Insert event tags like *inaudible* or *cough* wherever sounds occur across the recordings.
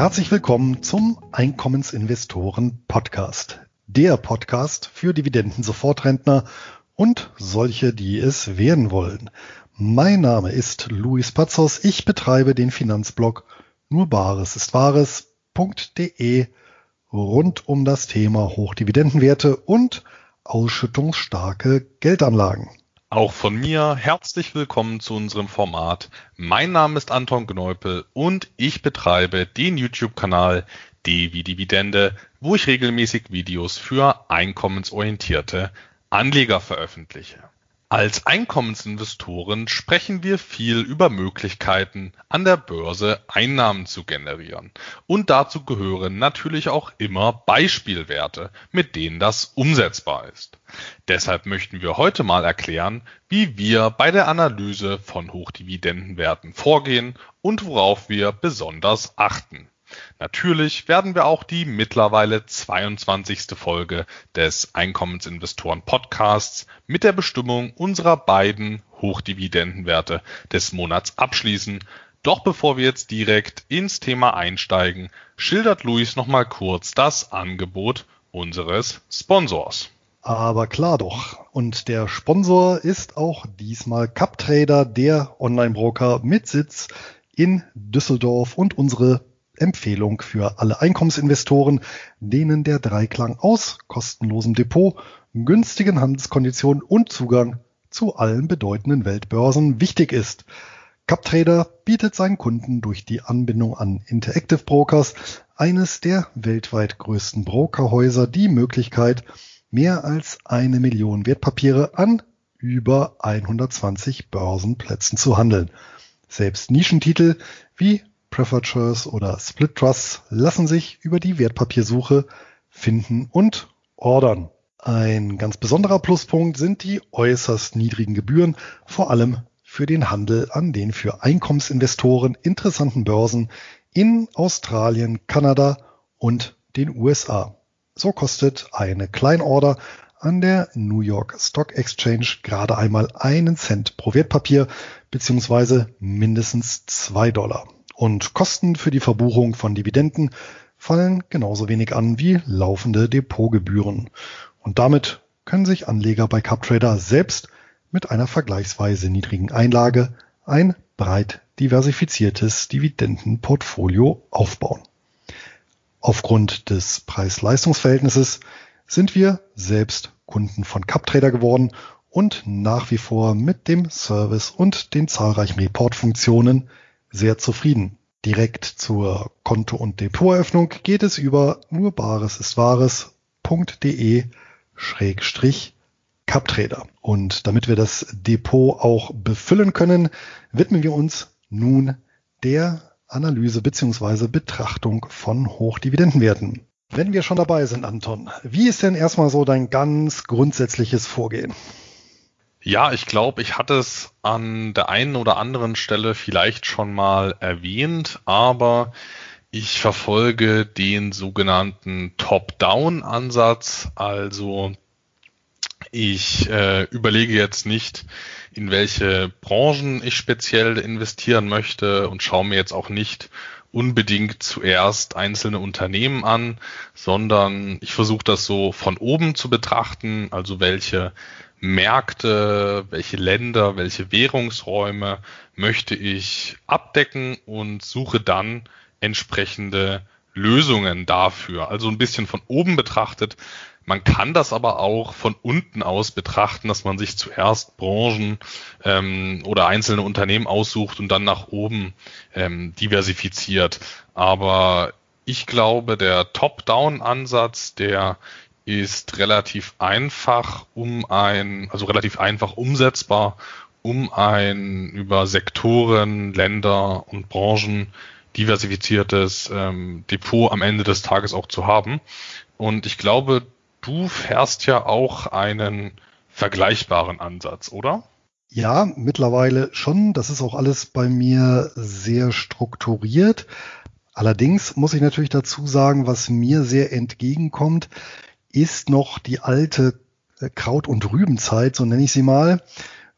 Herzlich willkommen zum Einkommensinvestoren Podcast. Der Podcast für Dividenden-Sofortrentner und solche, die es werden wollen. Mein Name ist Luis Pazos. Ich betreibe den Finanzblog nur Bares ist Wahres.de rund um das Thema Hochdividendenwerte und ausschüttungsstarke Geldanlagen. Auch von mir herzlich willkommen zu unserem Format. Mein Name ist Anton Gneupel und ich betreibe den YouTube-Kanal D Dividende, wo ich regelmäßig Videos für einkommensorientierte Anleger veröffentliche. Als Einkommensinvestoren sprechen wir viel über Möglichkeiten, an der Börse Einnahmen zu generieren. Und dazu gehören natürlich auch immer Beispielwerte, mit denen das umsetzbar ist. Deshalb möchten wir heute mal erklären, wie wir bei der Analyse von Hochdividendenwerten vorgehen und worauf wir besonders achten. Natürlich werden wir auch die mittlerweile 22. Folge des Einkommensinvestoren Podcasts mit der Bestimmung unserer beiden Hochdividendenwerte des Monats abschließen. Doch bevor wir jetzt direkt ins Thema einsteigen, schildert Luis nochmal kurz das Angebot unseres Sponsors. Aber klar doch. Und der Sponsor ist auch diesmal CupTrader, der Online-Broker mit Sitz in Düsseldorf und unsere Empfehlung für alle Einkommensinvestoren, denen der Dreiklang aus kostenlosem Depot, günstigen Handelskonditionen und Zugang zu allen bedeutenden Weltbörsen wichtig ist. CupTrader bietet seinen Kunden durch die Anbindung an Interactive Brokers, eines der weltweit größten Brokerhäuser, die Möglichkeit, mehr als eine Million Wertpapiere an über 120 Börsenplätzen zu handeln. Selbst Nischentitel wie Preferred Shares oder Split Trusts lassen sich über die Wertpapiersuche finden und ordern. Ein ganz besonderer Pluspunkt sind die äußerst niedrigen Gebühren, vor allem für den Handel an den für Einkommensinvestoren interessanten Börsen in Australien, Kanada und den USA. So kostet eine Kleinorder an der New York Stock Exchange gerade einmal einen Cent pro Wertpapier beziehungsweise mindestens zwei Dollar. Und Kosten für die Verbuchung von Dividenden fallen genauso wenig an wie laufende Depotgebühren. Und damit können sich Anleger bei CupTrader selbst mit einer vergleichsweise niedrigen Einlage ein breit diversifiziertes Dividendenportfolio aufbauen. Aufgrund des Preis-Leistungs-Verhältnisses sind wir selbst Kunden von CupTrader geworden und nach wie vor mit dem Service und den zahlreichen Reportfunktionen sehr zufrieden. Direkt zur Konto- und Depoteröffnung geht es über nur bares ist wahres.de Schrägstrich Cuptrader. Und damit wir das Depot auch befüllen können, widmen wir uns nun der Analyse beziehungsweise Betrachtung von Hochdividendenwerten. Wenn wir schon dabei sind, Anton, wie ist denn erstmal so dein ganz grundsätzliches Vorgehen? Ja, ich glaube, ich hatte es an der einen oder anderen Stelle vielleicht schon mal erwähnt, aber ich verfolge den sogenannten Top-Down-Ansatz. Also ich äh, überlege jetzt nicht, in welche Branchen ich speziell investieren möchte und schaue mir jetzt auch nicht unbedingt zuerst einzelne Unternehmen an, sondern ich versuche das so von oben zu betrachten, also welche Märkte, welche Länder, welche Währungsräume möchte ich abdecken und suche dann entsprechende Lösungen dafür. Also ein bisschen von oben betrachtet. Man kann das aber auch von unten aus betrachten, dass man sich zuerst Branchen ähm, oder einzelne Unternehmen aussucht und dann nach oben ähm, diversifiziert. Aber ich glaube, der Top-Down-Ansatz, der ist relativ einfach, um ein, also relativ einfach umsetzbar, um ein über Sektoren, Länder und Branchen diversifiziertes ähm, Depot am Ende des Tages auch zu haben. Und ich glaube, du fährst ja auch einen vergleichbaren Ansatz, oder? Ja, mittlerweile schon. Das ist auch alles bei mir sehr strukturiert. Allerdings muss ich natürlich dazu sagen, was mir sehr entgegenkommt, ist noch die alte äh, Kraut- und Rübenzeit, so nenne ich sie mal,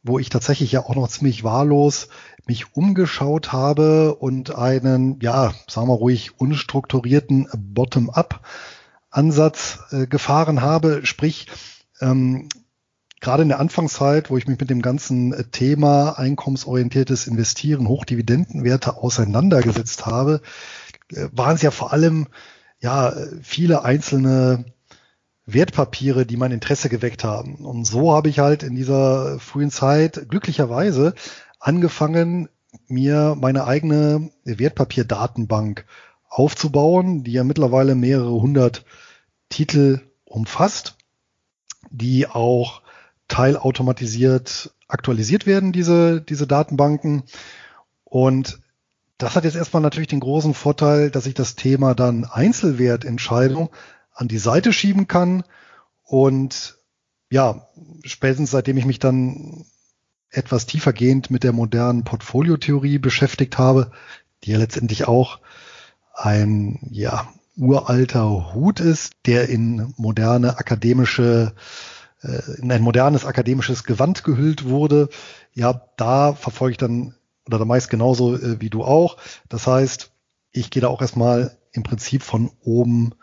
wo ich tatsächlich ja auch noch ziemlich wahllos mich umgeschaut habe und einen, ja, sagen wir ruhig, unstrukturierten Bottom-up-Ansatz äh, gefahren habe. Sprich, ähm, gerade in der Anfangszeit, wo ich mich mit dem ganzen äh, Thema einkommensorientiertes Investieren, Hochdividendenwerte auseinandergesetzt habe, äh, waren es ja vor allem ja viele einzelne Wertpapiere, die mein Interesse geweckt haben. Und so habe ich halt in dieser frühen Zeit glücklicherweise angefangen, mir meine eigene Wertpapierdatenbank aufzubauen, die ja mittlerweile mehrere hundert Titel umfasst, die auch teilautomatisiert aktualisiert werden, diese, diese Datenbanken. Und das hat jetzt erstmal natürlich den großen Vorteil, dass ich das Thema dann Einzelwertentscheidung an die Seite schieben kann. Und ja, spätestens seitdem ich mich dann etwas tiefergehend mit der modernen Portfoliotheorie beschäftigt habe, die ja letztendlich auch ein ja, uralter Hut ist, der in moderne akademische äh, in ein modernes akademisches Gewand gehüllt wurde. Ja, da verfolge ich dann oder da meist genauso äh, wie du auch. Das heißt, ich gehe da auch erstmal im Prinzip von oben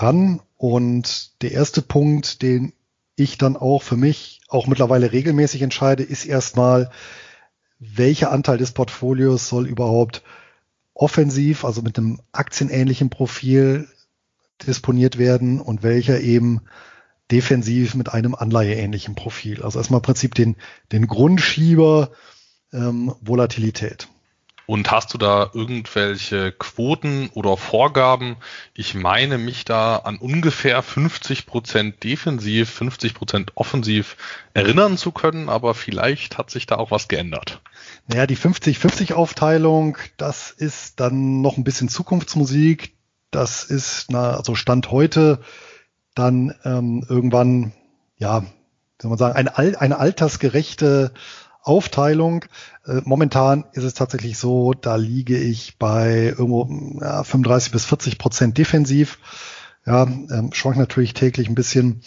ran. Und der erste Punkt, den ich dann auch für mich auch mittlerweile regelmäßig entscheide, ist erstmal, welcher Anteil des Portfolios soll überhaupt offensiv, also mit einem aktienähnlichen Profil disponiert werden und welcher eben defensiv mit einem anleiheähnlichen Profil. Also erstmal im Prinzip den, den Grundschieber ähm, Volatilität. Und hast du da irgendwelche Quoten oder Vorgaben? Ich meine mich da an ungefähr 50 Prozent defensiv, 50 Prozent offensiv erinnern zu können, aber vielleicht hat sich da auch was geändert. Naja, die 50-50 Aufteilung, das ist dann noch ein bisschen Zukunftsmusik. Das ist, na, also Stand heute dann ähm, irgendwann, ja, soll man sagen, eine, eine altersgerechte Aufteilung. Äh, momentan ist es tatsächlich so, da liege ich bei irgendwo ja, 35 bis 40 Prozent defensiv. Ja, ähm, schwankt natürlich täglich ein bisschen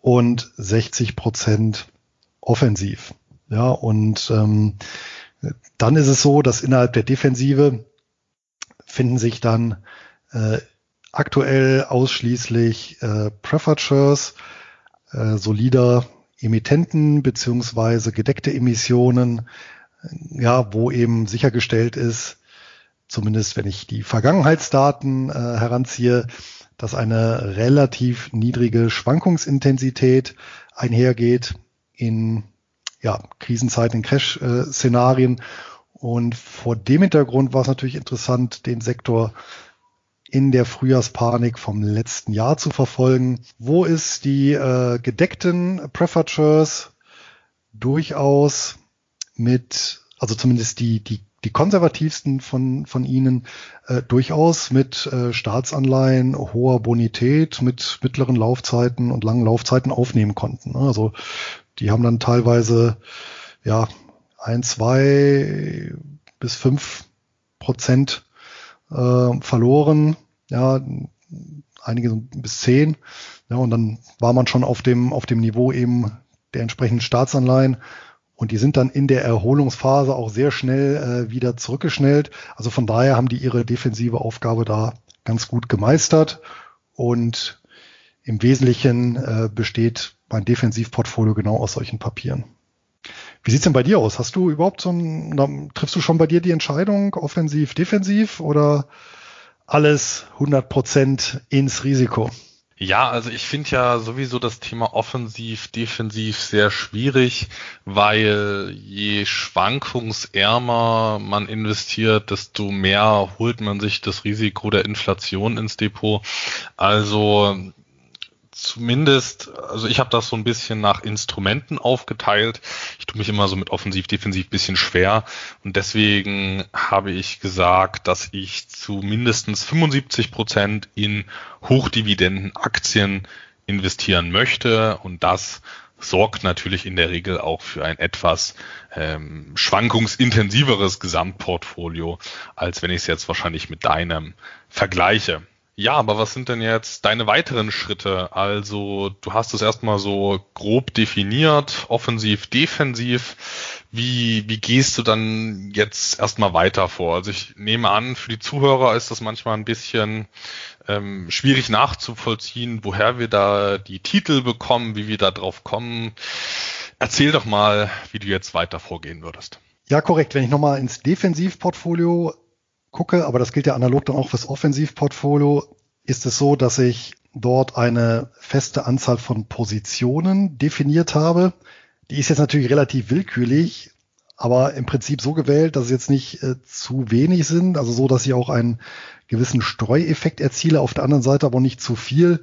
und 60 Prozent offensiv. Ja, und ähm, dann ist es so, dass innerhalb der Defensive finden sich dann äh, aktuell ausschließlich äh, Preferred äh, solider Emittenten beziehungsweise gedeckte Emissionen, ja, wo eben sichergestellt ist, zumindest wenn ich die Vergangenheitsdaten äh, heranziehe, dass eine relativ niedrige Schwankungsintensität einhergeht in ja, Krisenzeiten, in Crash-Szenarien. Und vor dem Hintergrund war es natürlich interessant, den Sektor in der Frühjahrspanik vom letzten Jahr zu verfolgen. Wo ist die äh, gedeckten Preferatures durchaus mit, also zumindest die, die, die konservativsten von, von ihnen, äh, durchaus mit äh, Staatsanleihen hoher Bonität, mit mittleren Laufzeiten und langen Laufzeiten aufnehmen konnten. Also die haben dann teilweise ja ein, zwei bis fünf Prozent äh, verloren, ja, einige bis zehn, ja, und dann war man schon auf dem, auf dem Niveau eben der entsprechenden Staatsanleihen. Und die sind dann in der Erholungsphase auch sehr schnell äh, wieder zurückgeschnellt. Also von daher haben die ihre defensive Aufgabe da ganz gut gemeistert. Und im Wesentlichen äh, besteht mein Defensivportfolio genau aus solchen Papieren. Wie sieht's denn bei dir aus? Hast du überhaupt so ein, triffst du schon bei dir die Entscheidung, offensiv, defensiv oder alles 100 Prozent ins Risiko? Ja, also ich finde ja sowieso das Thema offensiv, defensiv sehr schwierig, weil je schwankungsärmer man investiert, desto mehr holt man sich das Risiko der Inflation ins Depot. Also zumindest, also ich habe das so ein bisschen nach Instrumenten aufgeteilt. Ich tue mich immer so mit offensiv, defensiv bisschen schwer und deswegen habe ich gesagt, dass ich zu mindestens 75 Prozent in Hochdividenden Aktien investieren möchte und das sorgt natürlich in der Regel auch für ein etwas ähm, schwankungsintensiveres Gesamtportfolio, als wenn ich es jetzt wahrscheinlich mit deinem vergleiche. Ja, aber was sind denn jetzt deine weiteren Schritte? Also, du hast es erstmal so grob definiert, offensiv, defensiv. wie, wie gehst du dann jetzt erstmal weiter vor? Also ich nehme an, für die Zuhörer ist das manchmal ein bisschen ähm, schwierig nachzuvollziehen, woher wir da die Titel bekommen, wie wir da drauf kommen. Erzähl doch mal, wie du jetzt weiter vorgehen würdest. Ja, korrekt. Wenn ich nochmal ins Defensivportfolio gucke, aber das gilt ja analog dann auch fürs Offensivportfolio, ist es so, dass ich dort eine feste Anzahl von Positionen definiert habe. Die ist jetzt natürlich relativ willkürlich, aber im Prinzip so gewählt, dass es jetzt nicht äh, zu wenig sind, also so, dass ich auch einen gewissen Streueffekt erziele, auf der anderen Seite aber nicht zu viel,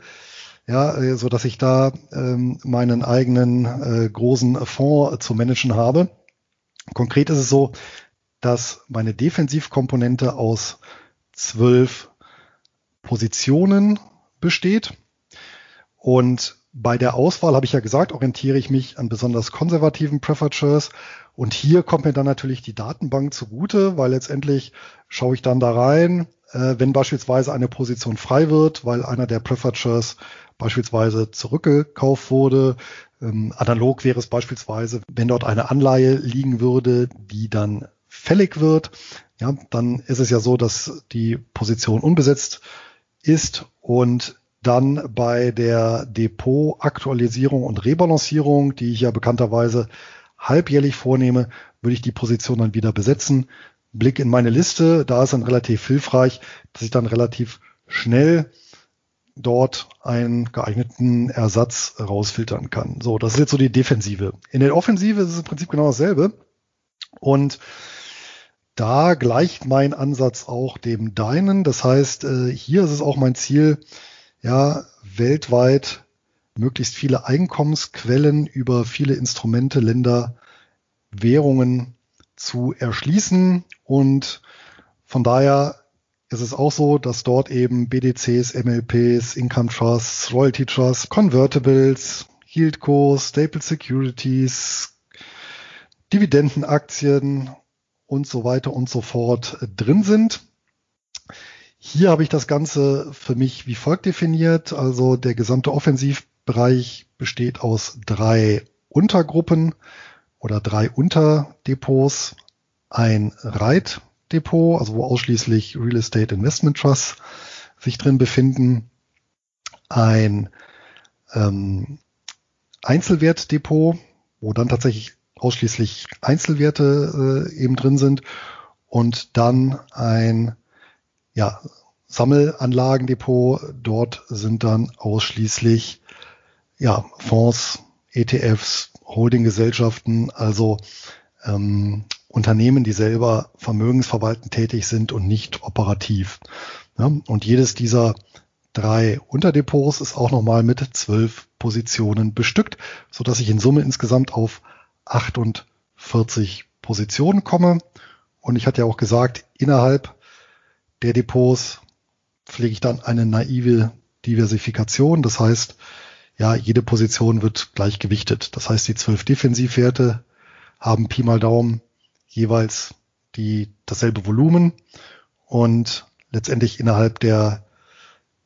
ja, äh, so dass ich da ähm, meinen eigenen äh, großen Fonds zu managen habe. Konkret ist es so, dass meine Defensivkomponente aus zwölf Positionen besteht. Und bei der Auswahl habe ich ja gesagt, orientiere ich mich an besonders konservativen Preferred Und hier kommt mir dann natürlich die Datenbank zugute, weil letztendlich schaue ich dann da rein, äh, wenn beispielsweise eine Position frei wird, weil einer der Preferred beispielsweise zurückgekauft wurde. Ähm, analog wäre es beispielsweise, wenn dort eine Anleihe liegen würde, die dann fällig wird, ja, dann ist es ja so, dass die Position unbesetzt ist und dann bei der Depotaktualisierung und Rebalancierung, die ich ja bekannterweise halbjährlich vornehme, würde ich die Position dann wieder besetzen. Blick in meine Liste, da ist dann relativ hilfreich, dass ich dann relativ schnell dort einen geeigneten Ersatz rausfiltern kann. So, das ist jetzt so die Defensive. In der Offensive ist es im Prinzip genau dasselbe. Und da gleicht mein Ansatz auch dem deinen. Das heißt, äh, hier ist es auch mein Ziel, ja, weltweit möglichst viele Einkommensquellen über viele Instrumente, Länder, Währungen zu erschließen. Und von daher ist es auch so, dass dort eben BDCs, MLPs, Income Trusts, Royalty Trusts, Convertibles, Yieldcos, Staple Securities, Dividendenaktien und so weiter und so fort drin sind. Hier habe ich das Ganze für mich wie folgt definiert. Also der gesamte Offensivbereich besteht aus drei Untergruppen oder drei Unterdepots. Ein Reitdepot, also wo ausschließlich Real Estate Investment Trusts sich drin befinden. Ein ähm, Einzelwertdepot, wo dann tatsächlich ausschließlich Einzelwerte äh, eben drin sind. Und dann ein ja, Sammelanlagendepot. Dort sind dann ausschließlich ja, Fonds, ETFs, Holdinggesellschaften, also ähm, Unternehmen, die selber vermögensverwaltend tätig sind und nicht operativ. Ja, und jedes dieser drei Unterdepots ist auch nochmal mit zwölf Positionen bestückt, so dass ich in Summe insgesamt auf 48 Positionen komme. Und ich hatte ja auch gesagt, innerhalb der Depots pflege ich dann eine naive Diversifikation. Das heißt, ja, jede Position wird gleich gewichtet. Das heißt, die zwölf Defensivwerte haben Pi mal Daumen jeweils die, dasselbe Volumen und letztendlich innerhalb der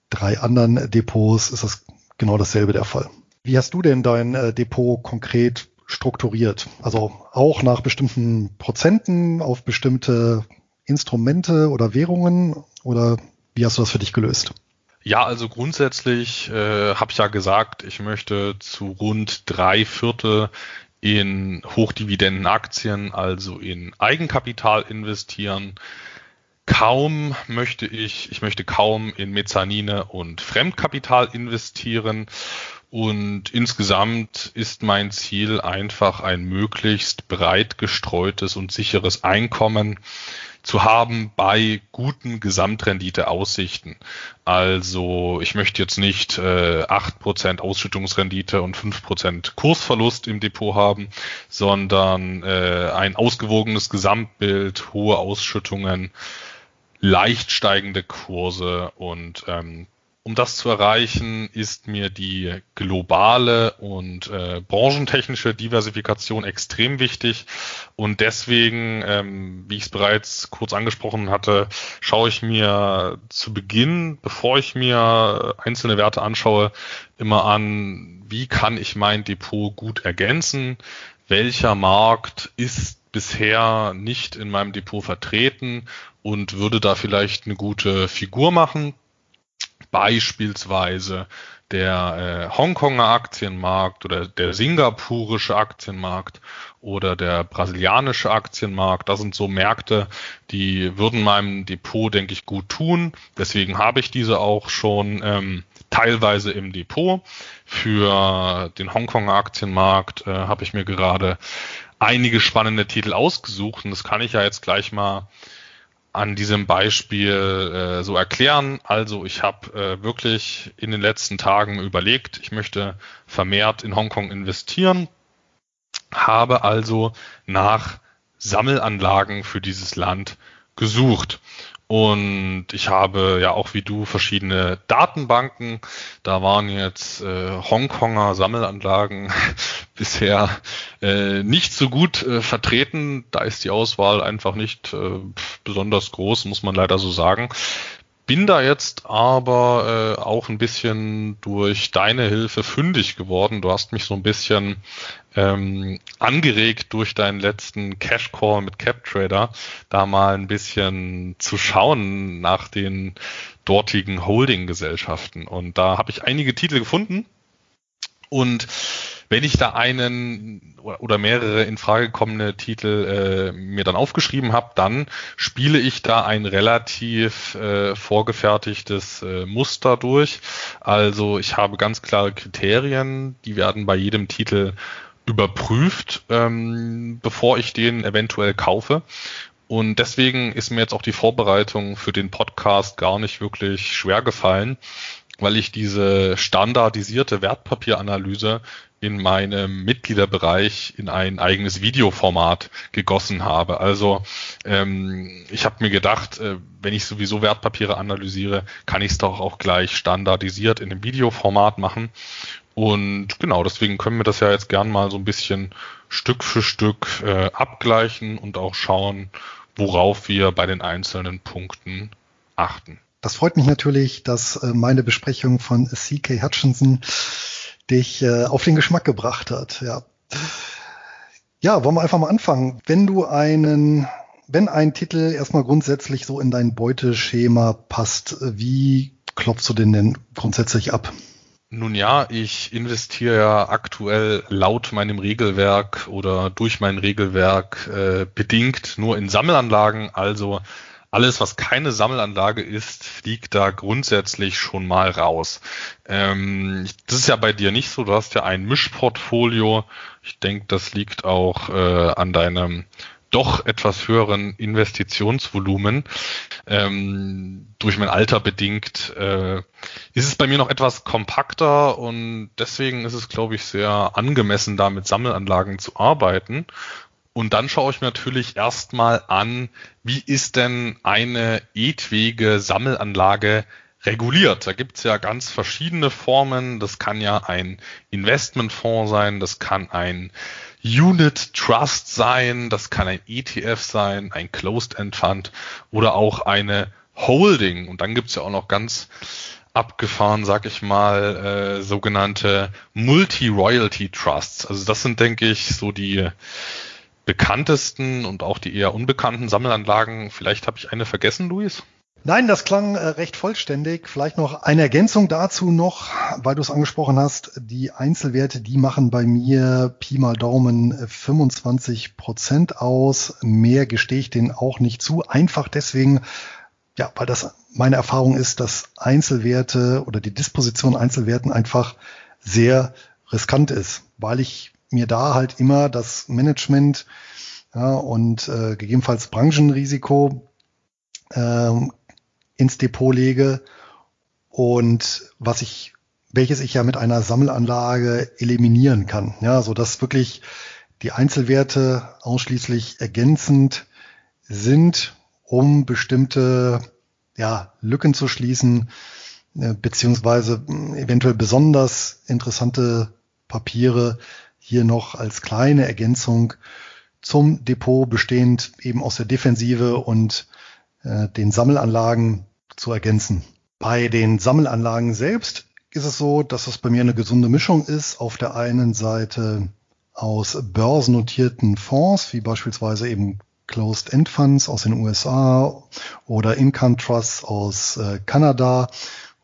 drei anderen Depots ist das genau dasselbe der Fall. Wie hast du denn dein äh, Depot konkret strukturiert? Also auch nach bestimmten Prozenten auf bestimmte Instrumente oder Währungen oder wie hast du das für dich gelöst? Ja, also grundsätzlich äh, habe ich ja gesagt, ich möchte zu rund drei Viertel in Hochdividendenaktien, also in Eigenkapital investieren. Kaum möchte ich, ich möchte kaum in Mezzanine und Fremdkapital investieren. Und insgesamt ist mein Ziel einfach ein möglichst breit gestreutes und sicheres Einkommen zu haben bei guten Gesamtrenditeaussichten. Also ich möchte jetzt nicht äh, 8% Ausschüttungsrendite und 5% Kursverlust im Depot haben, sondern äh, ein ausgewogenes Gesamtbild, hohe Ausschüttungen, leicht steigende Kurse und ähm, um das zu erreichen, ist mir die globale und äh, branchentechnische Diversifikation extrem wichtig. Und deswegen, ähm, wie ich es bereits kurz angesprochen hatte, schaue ich mir zu Beginn, bevor ich mir einzelne Werte anschaue, immer an, wie kann ich mein Depot gut ergänzen, welcher Markt ist bisher nicht in meinem Depot vertreten und würde da vielleicht eine gute Figur machen. Beispielsweise der äh, Hongkonger Aktienmarkt oder der singapurische Aktienmarkt oder der brasilianische Aktienmarkt. Das sind so Märkte, die würden meinem Depot, denke ich, gut tun. Deswegen habe ich diese auch schon ähm, teilweise im Depot. Für den Hongkonger Aktienmarkt äh, habe ich mir gerade einige spannende Titel ausgesucht und das kann ich ja jetzt gleich mal an diesem Beispiel äh, so erklären. Also ich habe äh, wirklich in den letzten Tagen überlegt, ich möchte vermehrt in Hongkong investieren, habe also nach Sammelanlagen für dieses Land gesucht. Und ich habe ja auch wie du verschiedene Datenbanken. Da waren jetzt äh, Hongkonger Sammelanlagen *laughs* bisher äh, nicht so gut äh, vertreten. Da ist die Auswahl einfach nicht äh, besonders groß, muss man leider so sagen bin da jetzt aber äh, auch ein bisschen durch deine Hilfe fündig geworden. Du hast mich so ein bisschen ähm, angeregt durch deinen letzten Cash Call mit CapTrader, da mal ein bisschen zu schauen nach den dortigen Holding-Gesellschaften. Und da habe ich einige Titel gefunden. Und wenn ich da einen oder mehrere in Frage kommende Titel äh, mir dann aufgeschrieben habe, dann spiele ich da ein relativ äh, vorgefertigtes äh, Muster durch. Also ich habe ganz klare Kriterien, die werden bei jedem Titel überprüft, ähm, bevor ich den eventuell kaufe. Und deswegen ist mir jetzt auch die Vorbereitung für den Podcast gar nicht wirklich schwer gefallen, weil ich diese standardisierte Wertpapieranalyse in meinem Mitgliederbereich in ein eigenes Videoformat gegossen habe. Also ähm, ich habe mir gedacht, äh, wenn ich sowieso Wertpapiere analysiere, kann ich es doch auch gleich standardisiert in einem Videoformat machen. Und genau, deswegen können wir das ja jetzt gern mal so ein bisschen Stück für Stück äh, abgleichen und auch schauen, worauf wir bei den einzelnen Punkten achten. Das freut mich natürlich, dass äh, meine Besprechung von CK Hutchinson dich äh, auf den Geschmack gebracht hat. Ja. ja, wollen wir einfach mal anfangen. Wenn du einen, wenn ein Titel erstmal grundsätzlich so in dein Beuteschema passt, wie klopfst du den denn grundsätzlich ab? Nun ja, ich investiere ja aktuell laut meinem Regelwerk oder durch mein Regelwerk äh, bedingt nur in Sammelanlagen, also alles, was keine Sammelanlage ist, fliegt da grundsätzlich schon mal raus. Ähm, das ist ja bei dir nicht so. Du hast ja ein Mischportfolio. Ich denke, das liegt auch äh, an deinem doch etwas höheren Investitionsvolumen. Ähm, durch mein Alter bedingt äh, ist es bei mir noch etwas kompakter und deswegen ist es, glaube ich, sehr angemessen, da mit Sammelanlagen zu arbeiten. Und dann schaue ich mir natürlich erstmal an, wie ist denn eine etwige Sammelanlage reguliert. Da gibt's ja ganz verschiedene Formen. Das kann ja ein Investmentfonds sein, das kann ein Unit Trust sein, das kann ein ETF sein, ein Closed End Fund oder auch eine Holding. Und dann gibt's ja auch noch ganz abgefahren, sag ich mal, äh, sogenannte Multi-Royalty Trusts. Also das sind, denke ich, so die bekanntesten und auch die eher unbekannten Sammelanlagen. Vielleicht habe ich eine vergessen, Luis? Nein, das klang äh, recht vollständig. Vielleicht noch eine Ergänzung dazu noch, weil du es angesprochen hast. Die Einzelwerte, die machen bei mir Pi mal Daumen 25 Prozent aus. Mehr gestehe ich denen auch nicht zu. Einfach deswegen, ja, weil das meine Erfahrung ist, dass Einzelwerte oder die Disposition Einzelwerten einfach sehr riskant ist, weil ich mir da halt immer das Management ja, und äh, gegebenenfalls Branchenrisiko ähm, ins Depot lege und was ich, welches ich ja mit einer Sammelanlage eliminieren kann, ja, so dass wirklich die Einzelwerte ausschließlich ergänzend sind, um bestimmte ja, Lücken zu schließen, äh, beziehungsweise eventuell besonders interessante Papiere hier noch als kleine Ergänzung zum Depot bestehend eben aus der Defensive und äh, den Sammelanlagen zu ergänzen. Bei den Sammelanlagen selbst ist es so, dass es bei mir eine gesunde Mischung ist. Auf der einen Seite aus börsennotierten Fonds, wie beispielsweise eben Closed-End Funds aus den USA oder Income Trusts aus äh, Kanada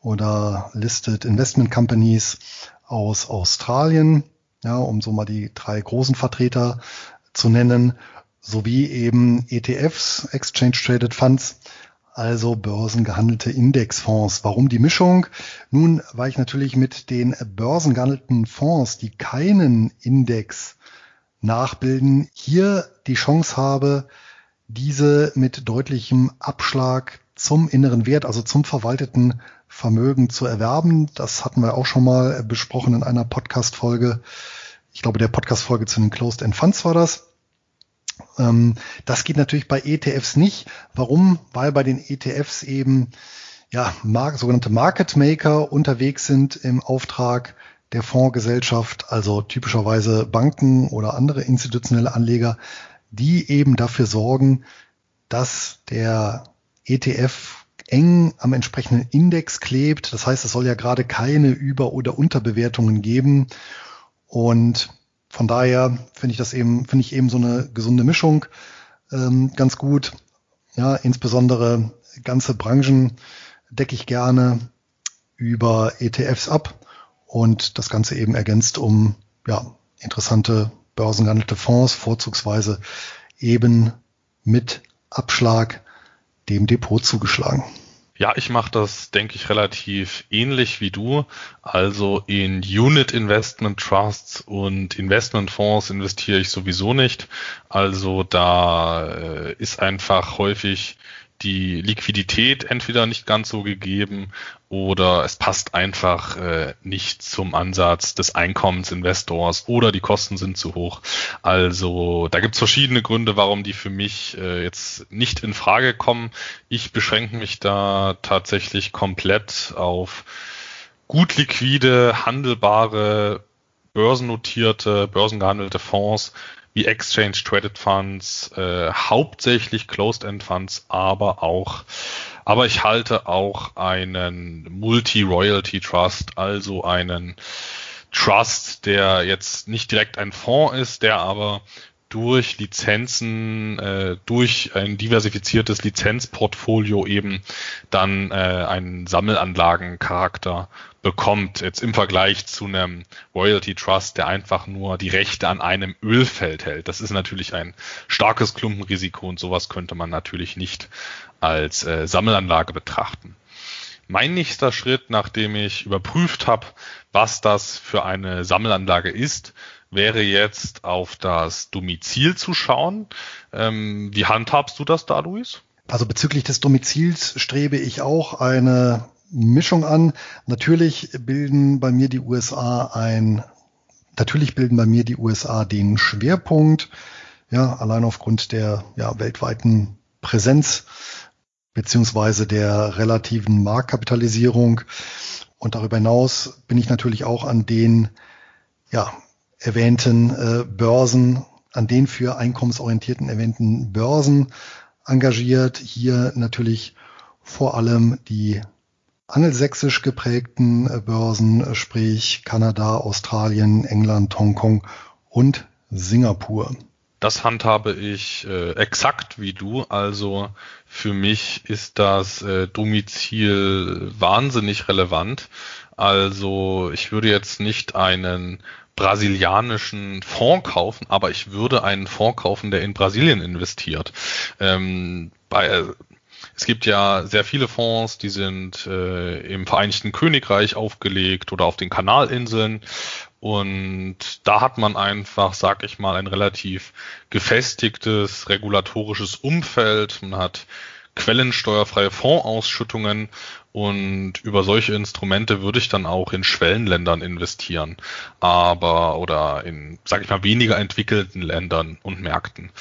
oder Listed Investment Companies aus Australien, ja, um so mal die drei großen Vertreter zu nennen, sowie eben ETFs, Exchange Traded Funds, also börsengehandelte Indexfonds. Warum die Mischung? Nun, weil ich natürlich mit den börsengehandelten Fonds, die keinen Index nachbilden, hier die Chance habe, diese mit deutlichem Abschlag zum inneren Wert, also zum verwalteten Vermögen zu erwerben. Das hatten wir auch schon mal besprochen in einer Podcast-Folge. Ich glaube, der Podcast-Folge zu den Closed-End Funds war das. Ähm, das geht natürlich bei ETFs nicht. Warum? Weil bei den ETFs eben ja, sogenannte Market Maker unterwegs sind im Auftrag der Fondsgesellschaft, also typischerweise Banken oder andere institutionelle Anleger, die eben dafür sorgen, dass der ETF eng am entsprechenden Index klebt. Das heißt, es soll ja gerade keine Über- oder Unterbewertungen geben. Und von daher finde ich das eben, finde ich eben so eine gesunde Mischung ähm, ganz gut. Ja, insbesondere ganze Branchen decke ich gerne über ETFs ab und das Ganze eben ergänzt um ja, interessante börsengehandelte Fonds, vorzugsweise eben mit Abschlag dem Depot zugeschlagen. Ja, ich mache das, denke ich, relativ ähnlich wie du. Also in Unit Investment Trusts und Investmentfonds investiere ich sowieso nicht. Also da äh, ist einfach häufig die Liquidität entweder nicht ganz so gegeben oder es passt einfach äh, nicht zum Ansatz des Einkommensinvestors oder die Kosten sind zu hoch. Also da gibt es verschiedene Gründe, warum die für mich äh, jetzt nicht in Frage kommen. Ich beschränke mich da tatsächlich komplett auf gut liquide, handelbare, börsennotierte, börsengehandelte Fonds, wie Exchange Traded Funds, äh, hauptsächlich Closed End Funds, aber auch, aber ich halte auch einen Multi-Royalty Trust, also einen Trust, der jetzt nicht direkt ein Fonds ist, der aber durch Lizenzen, äh, durch ein diversifiziertes Lizenzportfolio eben dann äh, einen Sammelanlagencharakter bekommt, jetzt im Vergleich zu einem Royalty Trust, der einfach nur die Rechte an einem Ölfeld hält. Das ist natürlich ein starkes Klumpenrisiko und sowas könnte man natürlich nicht als äh, Sammelanlage betrachten. Mein nächster Schritt, nachdem ich überprüft habe, was das für eine Sammelanlage ist, wäre jetzt auf das Domizil zu schauen. Ähm, wie handhabst du das da, Luis? Also bezüglich des Domizils strebe ich auch eine Mischung an. Natürlich bilden bei mir die USA ein, natürlich bilden bei mir die USA den Schwerpunkt, ja, allein aufgrund der ja, weltweiten Präsenz beziehungsweise der relativen Marktkapitalisierung. Und darüber hinaus bin ich natürlich auch an den ja, erwähnten äh, Börsen, an den für einkommensorientierten erwähnten Börsen engagiert. Hier natürlich vor allem die angelsächsisch geprägten äh, Börsen, äh, sprich Kanada, Australien, England, Hongkong und Singapur. Das handhabe ich äh, exakt wie du. Also für mich ist das äh, Domizil wahnsinnig relevant. Also ich würde jetzt nicht einen brasilianischen Fonds kaufen, aber ich würde einen Fonds kaufen, der in Brasilien investiert. Ähm, bei, äh, es gibt ja sehr viele Fonds, die sind äh, im Vereinigten Königreich aufgelegt oder auf den Kanalinseln. Und da hat man einfach, sag ich mal, ein relativ gefestigtes regulatorisches Umfeld. Man hat quellensteuerfreie Fondsausschüttungen und über solche Instrumente würde ich dann auch in Schwellenländern investieren, aber oder in, sage ich mal, weniger entwickelten Ländern und Märkten.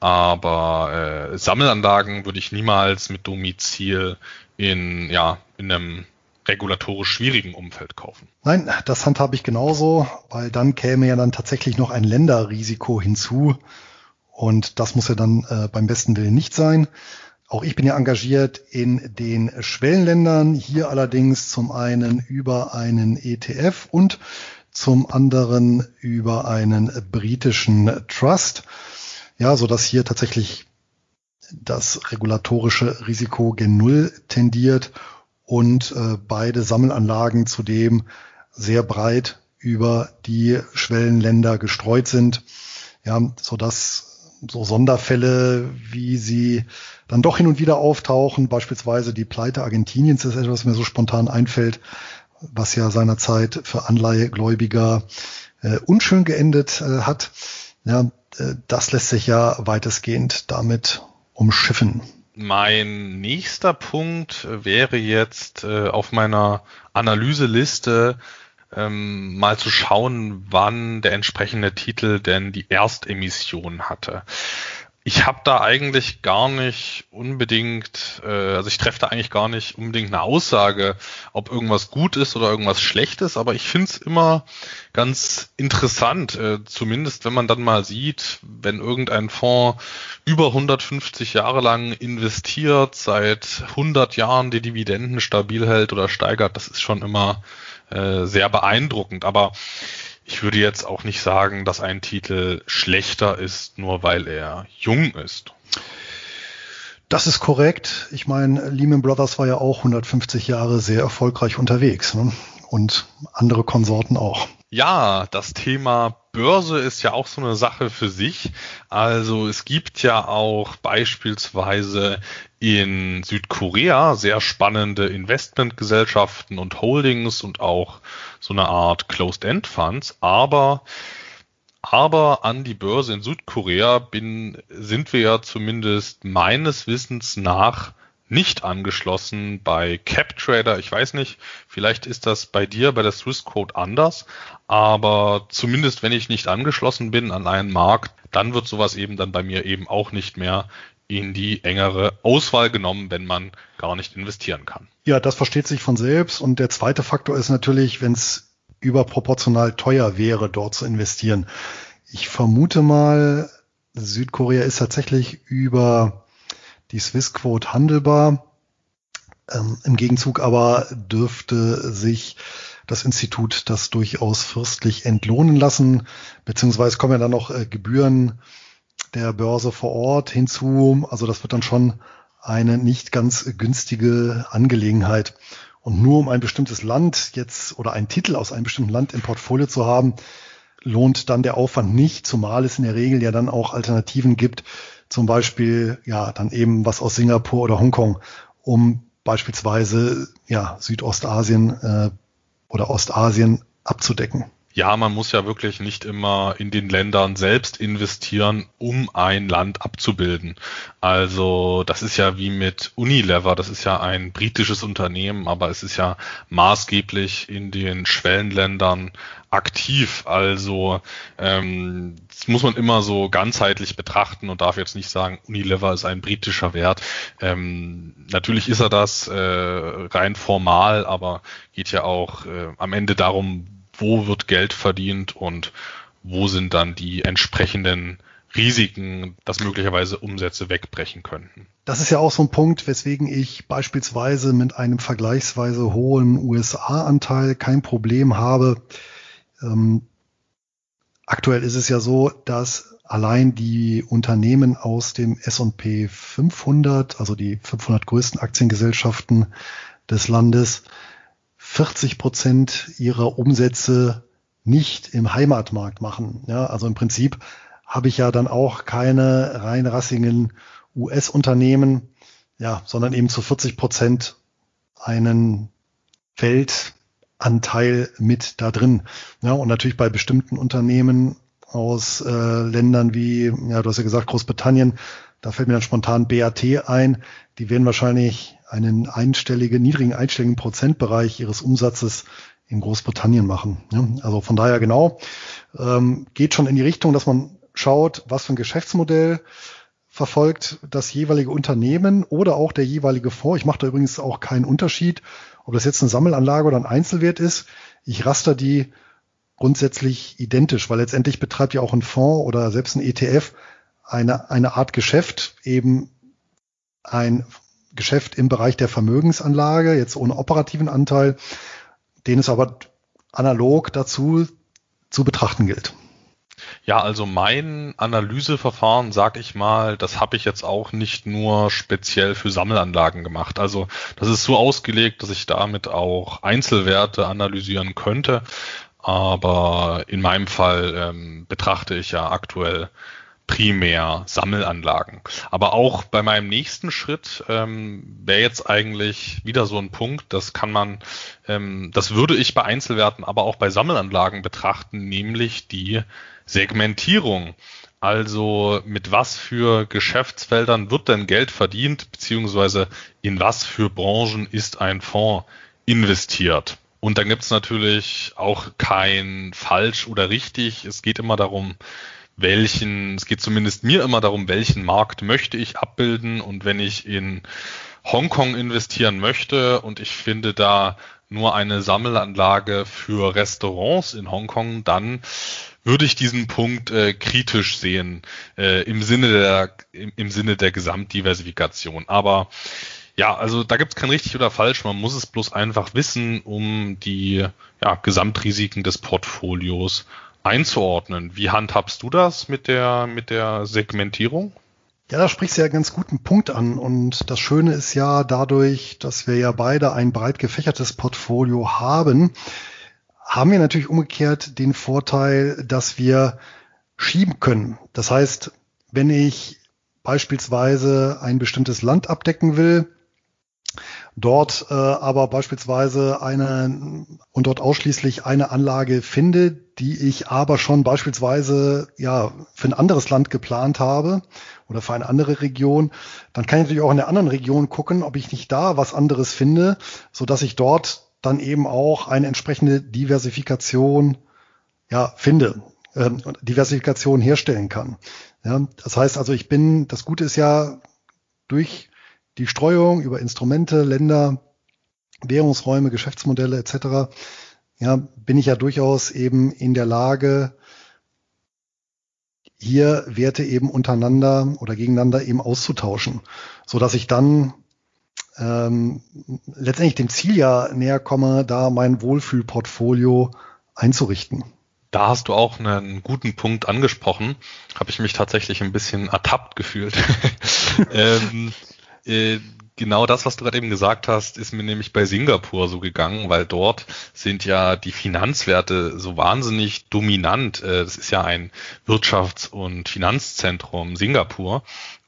Aber äh, Sammelanlagen würde ich niemals mit Domizil in ja in einem regulatorisch schwierigen Umfeld kaufen. Nein, das handhabe ich genauso, weil dann käme ja dann tatsächlich noch ein Länderrisiko hinzu. Und das muss ja dann äh, beim besten Willen nicht sein. Auch ich bin ja engagiert in den Schwellenländern, hier allerdings zum einen über einen ETF und zum anderen über einen britischen Trust. Ja, so dass hier tatsächlich das regulatorische Risiko gen Null tendiert und äh, beide Sammelanlagen zudem sehr breit über die Schwellenländer gestreut sind. Ja, so dass so Sonderfälle, wie sie dann doch hin und wieder auftauchen, beispielsweise die Pleite Argentiniens ist etwas, was mir so spontan einfällt, was ja seinerzeit für Anleihegläubiger äh, unschön geendet äh, hat. Ja, äh, das lässt sich ja weitestgehend damit umschiffen. Mein nächster Punkt wäre jetzt äh, auf meiner Analyseliste ähm, mal zu schauen, wann der entsprechende Titel denn die Erstemission hatte. Ich habe da eigentlich gar nicht unbedingt, äh, also ich treffe da eigentlich gar nicht unbedingt eine Aussage, ob irgendwas gut ist oder irgendwas schlecht ist, aber ich finde es immer ganz interessant, äh, zumindest wenn man dann mal sieht, wenn irgendein Fonds über 150 Jahre lang investiert, seit 100 Jahren die Dividenden stabil hält oder steigert, das ist schon immer äh, sehr beeindruckend. Aber ich würde jetzt auch nicht sagen, dass ein Titel schlechter ist, nur weil er jung ist. Das ist korrekt. Ich meine, Lehman Brothers war ja auch 150 Jahre sehr erfolgreich unterwegs ne? und andere Konsorten auch. Ja, das Thema Börse ist ja auch so eine Sache für sich. Also es gibt ja auch beispielsweise in Südkorea sehr spannende Investmentgesellschaften und Holdings und auch so eine Art Closed-End-Funds, aber aber an die Börse in Südkorea bin, sind wir ja zumindest meines Wissens nach nicht angeschlossen bei CapTrader. Ich weiß nicht, vielleicht ist das bei dir bei der Swissquote anders, aber zumindest wenn ich nicht angeschlossen bin an einen Markt, dann wird sowas eben dann bei mir eben auch nicht mehr in die engere Auswahl genommen, wenn man gar nicht investieren kann. Ja, das versteht sich von selbst. Und der zweite Faktor ist natürlich, wenn es überproportional teuer wäre, dort zu investieren. Ich vermute mal, Südkorea ist tatsächlich über die Swissquote handelbar. Ähm, Im Gegenzug aber dürfte sich das Institut das durchaus fürstlich entlohnen lassen, beziehungsweise kommen ja dann noch äh, Gebühren der Börse vor Ort hinzu. Also das wird dann schon eine nicht ganz günstige Angelegenheit. Und nur um ein bestimmtes Land jetzt oder einen Titel aus einem bestimmten Land im Portfolio zu haben, lohnt dann der Aufwand nicht, zumal es in der Regel ja dann auch Alternativen gibt, zum Beispiel ja dann eben was aus Singapur oder Hongkong, um beispielsweise ja Südostasien äh, oder Ostasien abzudecken ja, man muss ja wirklich nicht immer in den Ländern selbst investieren, um ein Land abzubilden. Also das ist ja wie mit Unilever, das ist ja ein britisches Unternehmen, aber es ist ja maßgeblich in den Schwellenländern aktiv. Also ähm, das muss man immer so ganzheitlich betrachten und darf jetzt nicht sagen, Unilever ist ein britischer Wert. Ähm, natürlich ist er das äh, rein formal, aber geht ja auch äh, am Ende darum, wo wird Geld verdient und wo sind dann die entsprechenden Risiken, dass möglicherweise Umsätze wegbrechen könnten. Das ist ja auch so ein Punkt, weswegen ich beispielsweise mit einem vergleichsweise hohen USA-Anteil kein Problem habe. Ähm, aktuell ist es ja so, dass allein die Unternehmen aus dem S&P 500, also die 500 größten Aktiengesellschaften des Landes, 40 Prozent ihrer Umsätze nicht im Heimatmarkt machen. Ja, also im Prinzip habe ich ja dann auch keine reinrassigen US-Unternehmen, ja, sondern eben zu 40 Prozent einen Weltanteil mit da drin. Ja, und natürlich bei bestimmten Unternehmen aus äh, Ländern wie, ja, du hast ja gesagt, Großbritannien, da fällt mir dann spontan BAT ein. Die werden wahrscheinlich einen einstelligen, niedrigen einstelligen Prozentbereich ihres Umsatzes in Großbritannien machen. Also von daher genau, ähm, geht schon in die Richtung, dass man schaut, was für ein Geschäftsmodell verfolgt das jeweilige Unternehmen oder auch der jeweilige Fonds. Ich mache da übrigens auch keinen Unterschied, ob das jetzt eine Sammelanlage oder ein Einzelwert ist. Ich raster die grundsätzlich identisch, weil letztendlich betreibt ja auch ein Fonds oder selbst ein ETF eine, eine Art Geschäft, eben ein Geschäft im Bereich der Vermögensanlage, jetzt ohne operativen Anteil, den es aber analog dazu zu betrachten gilt. Ja, also mein Analyseverfahren, sag ich mal, das habe ich jetzt auch nicht nur speziell für Sammelanlagen gemacht. Also das ist so ausgelegt, dass ich damit auch Einzelwerte analysieren könnte. Aber in meinem Fall ähm, betrachte ich ja aktuell primär Sammelanlagen. Aber auch bei meinem nächsten Schritt ähm, wäre jetzt eigentlich wieder so ein Punkt, das kann man, ähm, das würde ich bei Einzelwerten, aber auch bei Sammelanlagen betrachten, nämlich die Segmentierung. Also mit was für Geschäftsfeldern wird denn Geld verdient, beziehungsweise in was für Branchen ist ein Fonds investiert? Und dann gibt es natürlich auch kein falsch oder richtig. Es geht immer darum, welchen, es geht zumindest mir immer darum, welchen Markt möchte ich abbilden. Und wenn ich in Hongkong investieren möchte und ich finde da nur eine Sammelanlage für Restaurants in Hongkong, dann würde ich diesen Punkt äh, kritisch sehen äh, im Sinne der im, im Sinne der Gesamtdiversifikation. Aber ja, also da gibt es kein richtig oder falsch. Man muss es bloß einfach wissen, um die ja, Gesamtrisiken des Portfolios einzuordnen. Wie handhabst du das mit der mit der Segmentierung? Ja, da sprichst du ja einen ganz guten Punkt an. Und das Schöne ist ja dadurch, dass wir ja beide ein breit gefächertes Portfolio haben, haben wir natürlich umgekehrt den Vorteil, dass wir schieben können. Das heißt, wenn ich beispielsweise ein bestimmtes Land abdecken will, dort äh, aber beispielsweise eine und dort ausschließlich eine Anlage finde, die ich aber schon beispielsweise ja für ein anderes Land geplant habe oder für eine andere Region, dann kann ich natürlich auch in der anderen Region gucken, ob ich nicht da was anderes finde, so dass ich dort dann eben auch eine entsprechende Diversifikation ja, finde, äh, Diversifikation herstellen kann. Ja, das heißt also, ich bin, das Gute ist ja, durch die Streuung über Instrumente, Länder, Währungsräume, Geschäftsmodelle etc., ja, bin ich ja durchaus eben in der Lage, hier Werte eben untereinander oder gegeneinander eben auszutauschen, so dass ich dann ähm, letztendlich dem Ziel ja näher komme, da mein Wohlfühlportfolio einzurichten. Da hast du auch einen guten Punkt angesprochen. Habe ich mich tatsächlich ein bisschen ertappt gefühlt. *laughs* ähm, äh, genau das, was du gerade eben gesagt hast, ist mir nämlich bei Singapur so gegangen, weil dort sind ja die Finanzwerte so wahnsinnig dominant. Äh, das ist ja ein Wirtschafts- und Finanzzentrum Singapur.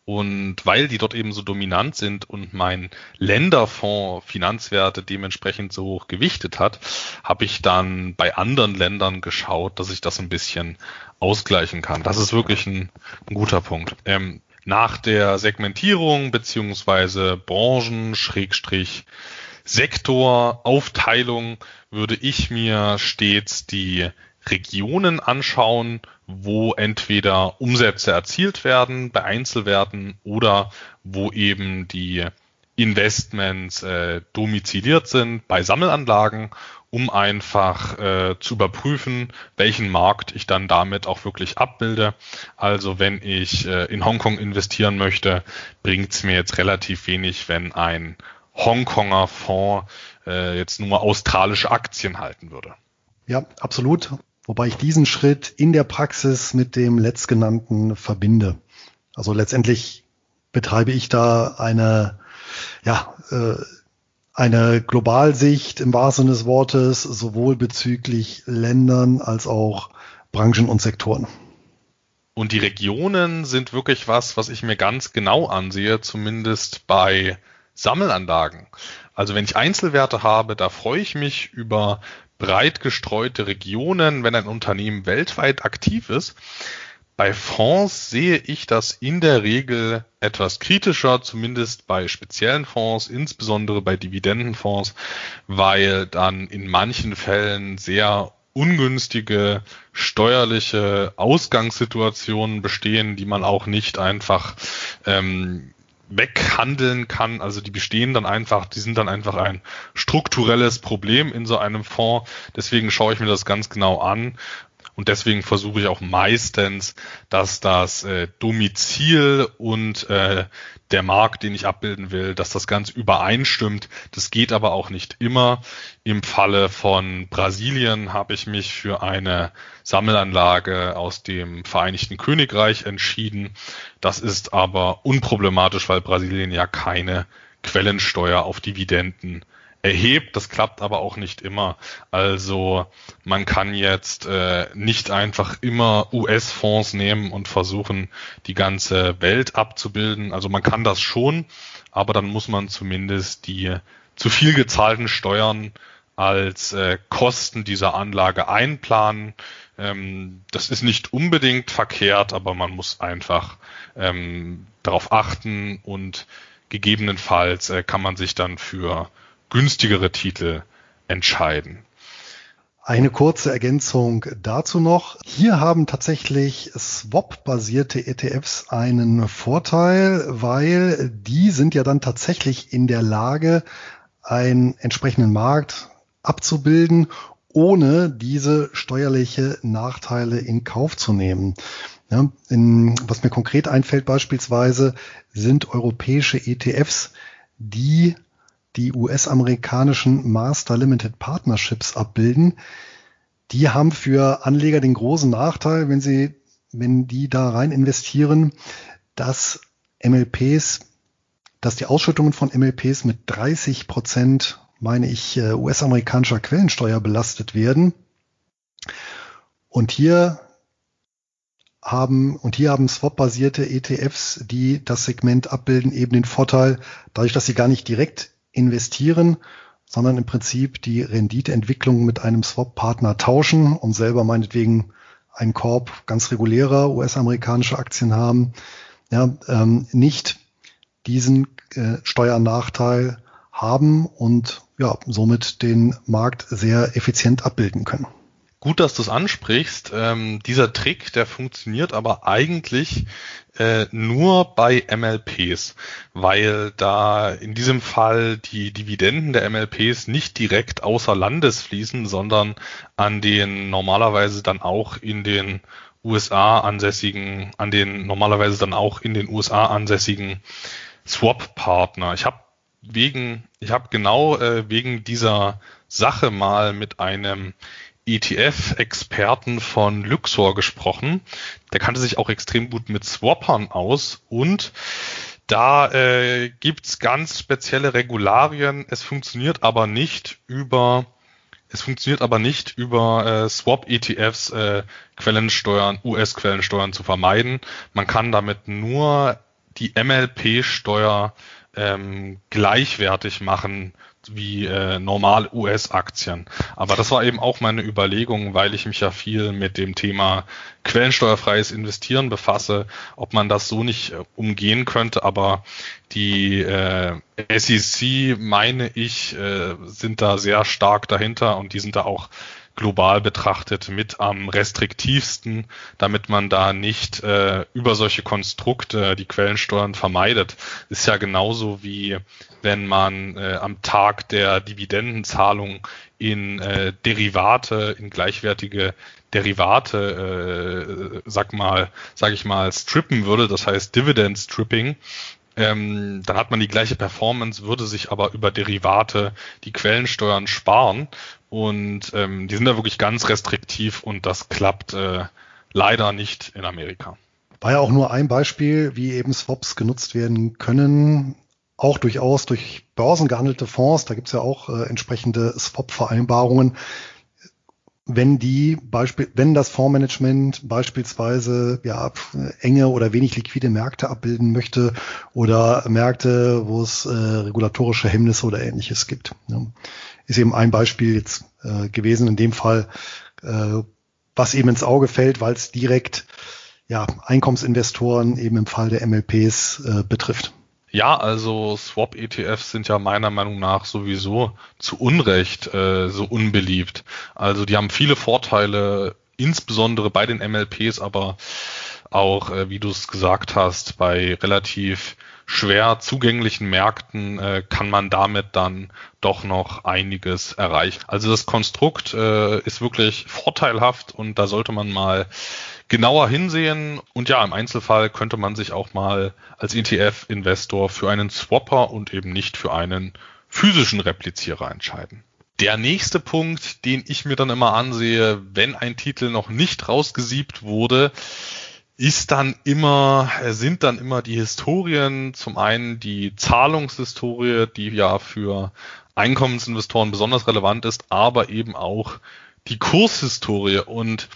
Und weil die dort eben so dominant sind und mein Länderfonds Finanzwerte dementsprechend so hoch gewichtet hat, habe ich dann bei anderen Ländern geschaut, dass ich das ein bisschen ausgleichen kann. Das ist wirklich ein, ein guter Punkt. Ähm, nach der Segmentierung beziehungsweise Branchen, Schrägstrich, Sektoraufteilung würde ich mir stets die Regionen anschauen, wo entweder Umsätze erzielt werden bei Einzelwerten oder wo eben die Investments äh, domiziliert sind bei Sammelanlagen, um einfach äh, zu überprüfen, welchen Markt ich dann damit auch wirklich abbilde. Also wenn ich äh, in Hongkong investieren möchte, bringt es mir jetzt relativ wenig, wenn ein Hongkonger Fonds äh, jetzt nur australische Aktien halten würde. Ja, absolut. Wobei ich diesen Schritt in der Praxis mit dem letztgenannten verbinde. Also letztendlich betreibe ich da eine, ja, äh, eine Globalsicht im wahrsten Sinne des Wortes, sowohl bezüglich Ländern als auch Branchen und Sektoren. Und die Regionen sind wirklich was, was ich mir ganz genau ansehe, zumindest bei Sammelanlagen. Also wenn ich Einzelwerte habe, da freue ich mich über breit gestreute Regionen, wenn ein Unternehmen weltweit aktiv ist. Bei Fonds sehe ich das in der Regel etwas kritischer, zumindest bei speziellen Fonds, insbesondere bei Dividendenfonds, weil dann in manchen Fällen sehr ungünstige steuerliche Ausgangssituationen bestehen, die man auch nicht einfach ähm, weghandeln kann. Also die bestehen dann einfach, die sind dann einfach ein strukturelles Problem in so einem Fonds. Deswegen schaue ich mir das ganz genau an. Und deswegen versuche ich auch meistens, dass das äh, Domizil und äh, der Markt, den ich abbilden will, dass das ganz übereinstimmt. Das geht aber auch nicht immer. Im Falle von Brasilien habe ich mich für eine Sammelanlage aus dem Vereinigten Königreich entschieden. Das ist aber unproblematisch, weil Brasilien ja keine Quellensteuer auf Dividenden erhebt. Das klappt aber auch nicht immer. Also man kann jetzt äh, nicht einfach immer US-Fonds nehmen und versuchen, die ganze Welt abzubilden. Also man kann das schon, aber dann muss man zumindest die zu viel gezahlten Steuern als äh, Kosten dieser Anlage einplanen. Ähm, das ist nicht unbedingt verkehrt, aber man muss einfach ähm, darauf achten und gegebenenfalls äh, kann man sich dann für günstigere Titel entscheiden. Eine kurze Ergänzung dazu noch. Hier haben tatsächlich Swap-basierte ETFs einen Vorteil, weil die sind ja dann tatsächlich in der Lage, einen entsprechenden Markt abzubilden, ohne diese steuerliche Nachteile in Kauf zu nehmen. Ja, in, was mir konkret einfällt beispielsweise, sind europäische ETFs, die die US-amerikanischen Master Limited Partnerships abbilden. Die haben für Anleger den großen Nachteil, wenn sie, wenn die da rein investieren, dass MLPs, dass die Ausschüttungen von MLPs mit 30 Prozent, meine ich, äh, US-amerikanischer Quellensteuer belastet werden. Und hier haben, und hier haben Swap-basierte ETFs, die das Segment abbilden, eben den Vorteil, dadurch, dass sie gar nicht direkt investieren, sondern im Prinzip die Renditeentwicklung mit einem Swap-Partner tauschen und selber meinetwegen einen Korb ganz regulärer US-amerikanischer Aktien haben, ja, ähm, nicht diesen äh, Steuernachteil haben und ja, somit den Markt sehr effizient abbilden können. Gut, dass du es ansprichst. Ähm, dieser Trick, der funktioniert aber eigentlich äh, nur bei MLPs, weil da in diesem Fall die Dividenden der MLPs nicht direkt außer Landes fließen, sondern an den normalerweise dann auch in den USA ansässigen, an den normalerweise dann auch in den USA ansässigen Swap-Partner. Ich habe wegen, ich habe genau äh, wegen dieser Sache mal mit einem ETF-Experten von Luxor gesprochen. Der kannte sich auch extrem gut mit Swappern aus und da äh, gibt's ganz spezielle Regularien. Es funktioniert aber nicht über es funktioniert aber nicht über äh, Swap-ETFs äh, Quellensteuern, US-Quellensteuern zu vermeiden. Man kann damit nur die MLP-Steuer ähm, gleichwertig machen wie äh, normal US-Aktien. Aber das war eben auch meine Überlegung, weil ich mich ja viel mit dem Thema quellensteuerfreies Investieren befasse, ob man das so nicht äh, umgehen könnte. Aber die äh, SEC, meine ich, äh, sind da sehr stark dahinter und die sind da auch global betrachtet mit am restriktivsten, damit man da nicht äh, über solche Konstrukte die Quellensteuern vermeidet. Ist ja genauso wie wenn man äh, am Tag der Dividendenzahlung in äh, Derivate, in gleichwertige Derivate, äh, sag mal, sag ich mal, strippen würde, das heißt Dividend Stripping, ähm, dann hat man die gleiche Performance, würde sich aber über Derivate die Quellensteuern sparen. Und ähm, die sind da wirklich ganz restriktiv und das klappt äh, leider nicht in Amerika. War ja auch nur ein Beispiel, wie eben Swaps genutzt werden können. Auch durchaus durch börsengehandelte Fonds. Da gibt's ja auch äh, entsprechende Swap-Vereinbarungen wenn die Beispiel, wenn das Fondsmanagement beispielsweise ja enge oder wenig liquide Märkte abbilden möchte oder Märkte, wo es äh, regulatorische Hemmnisse oder ähnliches gibt. Ja. Ist eben ein Beispiel jetzt äh, gewesen in dem Fall, äh, was eben ins Auge fällt, weil es direkt ja Einkommensinvestoren eben im Fall der MLPs äh, betrifft. Ja, also Swap-ETFs sind ja meiner Meinung nach sowieso zu Unrecht äh, so unbeliebt. Also die haben viele Vorteile, insbesondere bei den MLPs, aber auch, äh, wie du es gesagt hast, bei relativ schwer zugänglichen Märkten äh, kann man damit dann doch noch einiges erreichen. Also das Konstrukt äh, ist wirklich vorteilhaft und da sollte man mal genauer hinsehen. Und ja, im Einzelfall könnte man sich auch mal als ETF-Investor für einen Swapper und eben nicht für einen physischen Replizierer entscheiden. Der nächste Punkt, den ich mir dann immer ansehe, wenn ein Titel noch nicht rausgesiebt wurde, ist dann immer, sind dann immer die Historien, zum einen die Zahlungshistorie, die ja für Einkommensinvestoren besonders relevant ist, aber eben auch die Kurshistorie. Und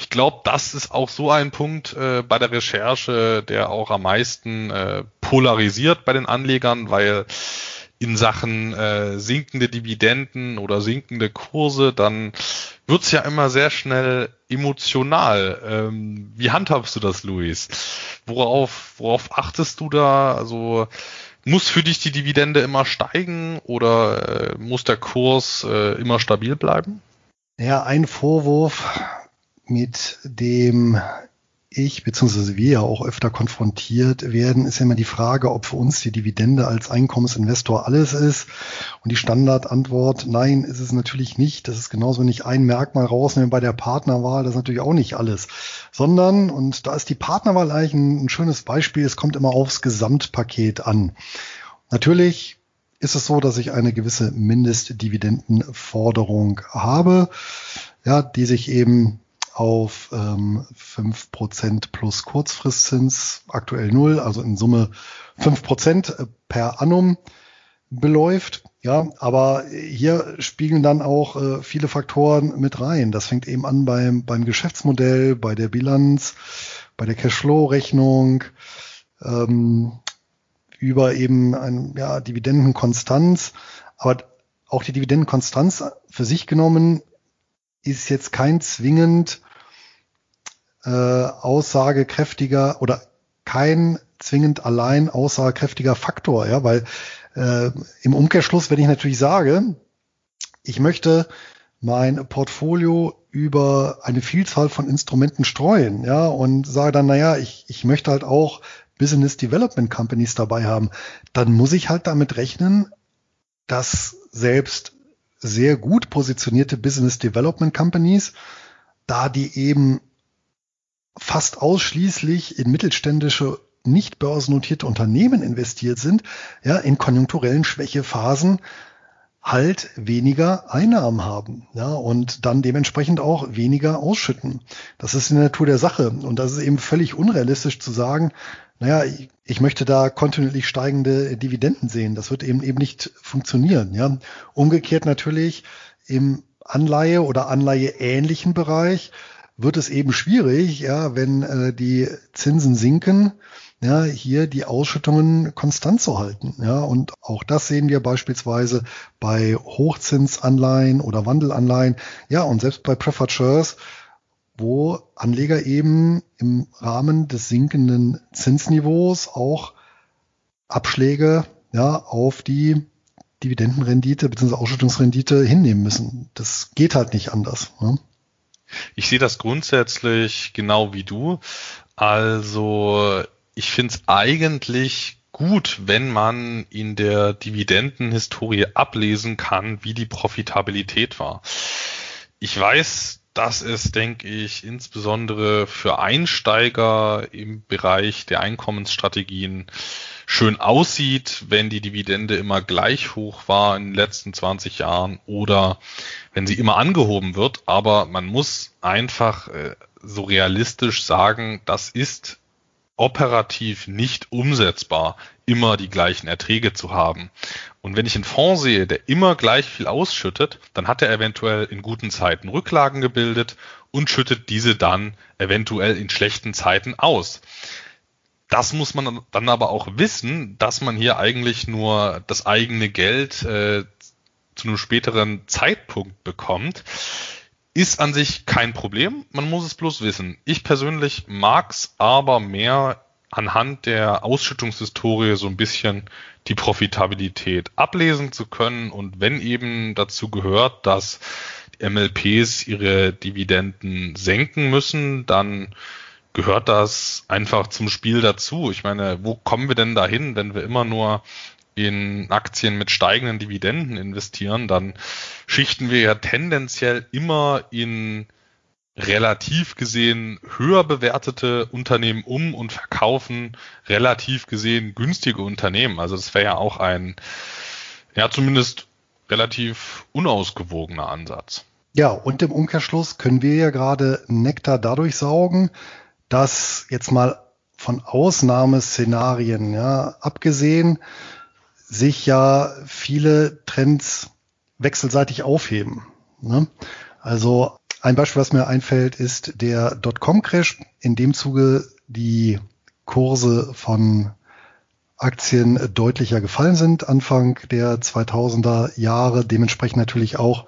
ich glaube, das ist auch so ein Punkt äh, bei der Recherche, der auch am meisten äh, polarisiert bei den Anlegern, weil in Sachen äh, sinkende Dividenden oder sinkende Kurse, dann wird's ja immer sehr schnell emotional. Ähm, wie handhabst du das, Luis? Worauf, worauf achtest du da? Also muss für dich die Dividende immer steigen oder äh, muss der Kurs äh, immer stabil bleiben? Ja, ein Vorwurf, mit dem ich bzw. wir ja auch öfter konfrontiert werden, ist ja immer die Frage, ob für uns die Dividende als Einkommensinvestor alles ist. Und die Standardantwort, nein, ist es natürlich nicht. Das ist genauso, wenn ich ein Merkmal rausnehme bei der Partnerwahl, das ist natürlich auch nicht alles. Sondern, und da ist die Partnerwahl eigentlich ein, ein schönes Beispiel, es kommt immer aufs Gesamtpaket an. Natürlich ist es so, dass ich eine gewisse Mindestdividendenforderung habe, ja, die sich eben auf ähm, 5% plus Kurzfristzins, aktuell null, also in Summe 5% äh, per annum beläuft. Ja, aber hier spiegeln dann auch äh, viele Faktoren mit rein. Das fängt eben an beim, beim Geschäftsmodell, bei der Bilanz, bei der Cashflow-Rechnung, ähm, über eben ein, ja, Dividendenkonstanz. Aber auch die Dividendenkonstanz für sich genommen ist jetzt kein zwingend äh, aussagekräftiger oder kein zwingend allein aussagekräftiger Faktor, ja, weil äh, im Umkehrschluss, wenn ich natürlich sage, ich möchte mein Portfolio über eine Vielzahl von Instrumenten streuen, ja, und sage dann, naja, ich, ich möchte halt auch Business Development Companies dabei haben, dann muss ich halt damit rechnen, dass selbst sehr gut positionierte Business Development Companies, da die eben fast ausschließlich in mittelständische nicht börsennotierte Unternehmen investiert sind, ja, in konjunkturellen Schwächephasen halt weniger Einnahmen haben, ja, und dann dementsprechend auch weniger ausschütten. Das ist der Natur der Sache. Und das ist eben völlig unrealistisch zu sagen, naja, ich, möchte da kontinuierlich steigende Dividenden sehen. Das wird eben eben nicht funktionieren. Ja. Umgekehrt natürlich im Anleihe- oder Anleiheähnlichen Bereich wird es eben schwierig, ja, wenn äh, die Zinsen sinken, ja, hier die Ausschüttungen konstant zu halten. Ja, und auch das sehen wir beispielsweise bei Hochzinsanleihen oder Wandelanleihen. Ja, und selbst bei Preferred Shares wo Anleger eben im Rahmen des sinkenden Zinsniveaus auch Abschläge ja, auf die Dividendenrendite bzw. Ausschüttungsrendite hinnehmen müssen. Das geht halt nicht anders. Ne? Ich sehe das grundsätzlich genau wie du. Also ich finde es eigentlich gut, wenn man in der Dividendenhistorie ablesen kann, wie die Profitabilität war. Ich weiß, dass es, denke ich, insbesondere für Einsteiger im Bereich der Einkommensstrategien schön aussieht, wenn die Dividende immer gleich hoch war in den letzten 20 Jahren oder wenn sie immer angehoben wird. Aber man muss einfach äh, so realistisch sagen, das ist operativ nicht umsetzbar, immer die gleichen Erträge zu haben. Und wenn ich einen Fonds sehe, der immer gleich viel ausschüttet, dann hat er eventuell in guten Zeiten Rücklagen gebildet und schüttet diese dann eventuell in schlechten Zeiten aus. Das muss man dann aber auch wissen, dass man hier eigentlich nur das eigene Geld äh, zu einem späteren Zeitpunkt bekommt. Ist an sich kein Problem, man muss es bloß wissen. Ich persönlich mag's aber mehr anhand der Ausschüttungshistorie so ein bisschen die Profitabilität ablesen zu können und wenn eben dazu gehört, dass MLPs ihre Dividenden senken müssen, dann gehört das einfach zum Spiel dazu. Ich meine, wo kommen wir denn dahin, wenn wir immer nur in Aktien mit steigenden Dividenden investieren, dann schichten wir ja tendenziell immer in relativ gesehen höher bewertete Unternehmen um und verkaufen relativ gesehen günstige Unternehmen. Also das wäre ja auch ein, ja zumindest relativ unausgewogener Ansatz. Ja, und im Umkehrschluss können wir ja gerade Nektar dadurch saugen, dass jetzt mal von Ausnahmeszenarien, ja, abgesehen, sich ja viele Trends wechselseitig aufheben. Ne? Also ein Beispiel, was mir einfällt, ist der Dotcom-Crash, in dem Zuge die Kurse von Aktien deutlicher gefallen sind, Anfang der 2000er Jahre, dementsprechend natürlich auch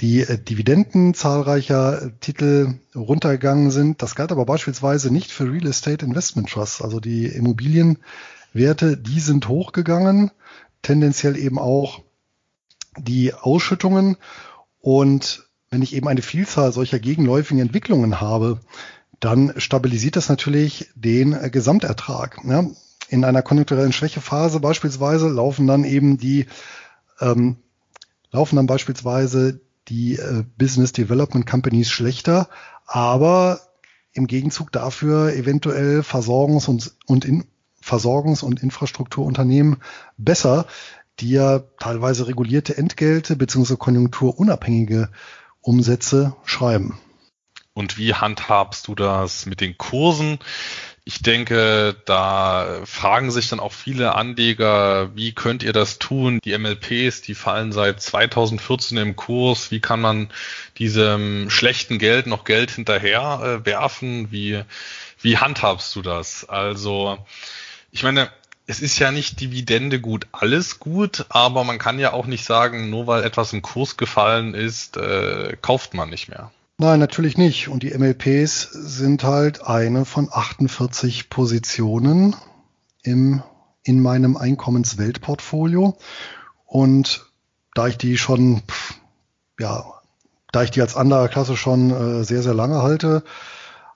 die Dividenden zahlreicher Titel runtergegangen sind. Das galt aber beispielsweise nicht für Real Estate Investment Trusts, also die Immobilienwerte, die sind hochgegangen, tendenziell eben auch die Ausschüttungen. Und wenn ich eben eine Vielzahl solcher gegenläufigen Entwicklungen habe, dann stabilisiert das natürlich den äh, Gesamtertrag. Ja, in einer konjunkturellen Schwächephase beispielsweise laufen dann eben die ähm, laufen dann beispielsweise die äh, Business Development Companies schlechter, aber im Gegenzug dafür eventuell Versorgungs- und, und in, Versorgungs- und Infrastrukturunternehmen besser, die ja teilweise regulierte Entgelte bzw. konjunkturunabhängige Umsätze schreiben. Und wie handhabst du das mit den Kursen? Ich denke, da fragen sich dann auch viele Anleger, wie könnt ihr das tun? Die MLPs, die fallen seit 2014 im Kurs. Wie kann man diesem schlechten Geld noch Geld hinterher äh, werfen? Wie, wie handhabst du das? Also, ich meine, es ist ja nicht Dividende gut, alles gut, aber man kann ja auch nicht sagen, nur weil etwas im Kurs gefallen ist, äh, kauft man nicht mehr. Nein, natürlich nicht. Und die MLPs sind halt eine von 48 Positionen im, in meinem Einkommensweltportfolio. Und da ich die schon, ja, da ich die als anderer Klasse schon äh, sehr, sehr lange halte,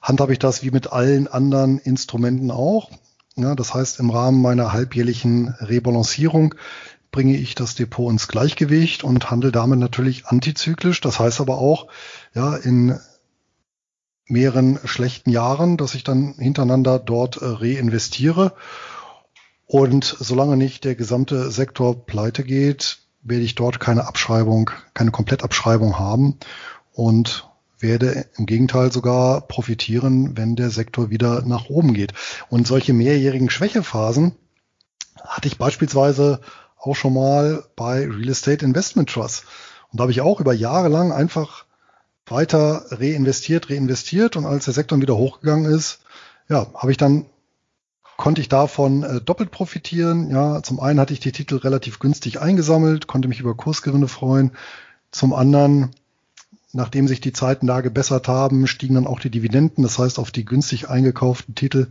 handhabe ich das wie mit allen anderen Instrumenten auch. Ja, das heißt, im Rahmen meiner halbjährlichen Rebalancierung bringe ich das Depot ins Gleichgewicht und handle damit natürlich antizyklisch. Das heißt aber auch, ja, in mehreren schlechten Jahren, dass ich dann hintereinander dort äh, reinvestiere. Und solange nicht der gesamte Sektor pleite geht, werde ich dort keine Abschreibung, keine Komplettabschreibung haben und werde im Gegenteil sogar profitieren, wenn der Sektor wieder nach oben geht. Und solche mehrjährigen Schwächephasen hatte ich beispielsweise auch schon mal bei Real Estate Investment Trust. Und da habe ich auch über Jahre lang einfach weiter reinvestiert, reinvestiert und als der Sektor wieder hochgegangen ist, ja, habe ich dann konnte ich davon äh, doppelt profitieren. Ja, zum einen hatte ich die Titel relativ günstig eingesammelt, konnte mich über Kursgewinne freuen. Zum anderen, nachdem sich die Zeiten da gebessert haben, stiegen dann auch die Dividenden. Das heißt, auf die günstig eingekauften Titel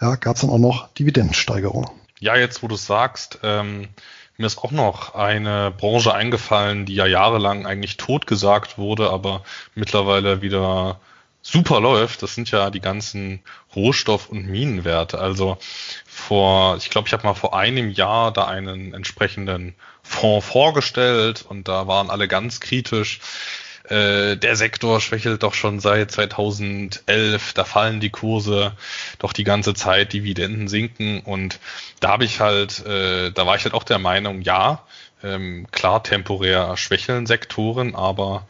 ja, gab es dann auch noch Dividendensteigerung. Ja, jetzt wo du sagst, ähm, mir ist auch noch eine Branche eingefallen, die ja jahrelang eigentlich totgesagt wurde, aber mittlerweile wieder super läuft. Das sind ja die ganzen Rohstoff- und Minenwerte. Also vor, ich glaube, ich habe mal vor einem Jahr da einen entsprechenden Fonds vorgestellt und da waren alle ganz kritisch. Äh, der Sektor schwächelt doch schon seit 2011, da fallen die Kurse doch die ganze Zeit, Dividenden sinken. Und da habe ich halt, äh, da war ich halt auch der Meinung, ja, ähm, klar temporär schwächeln Sektoren, aber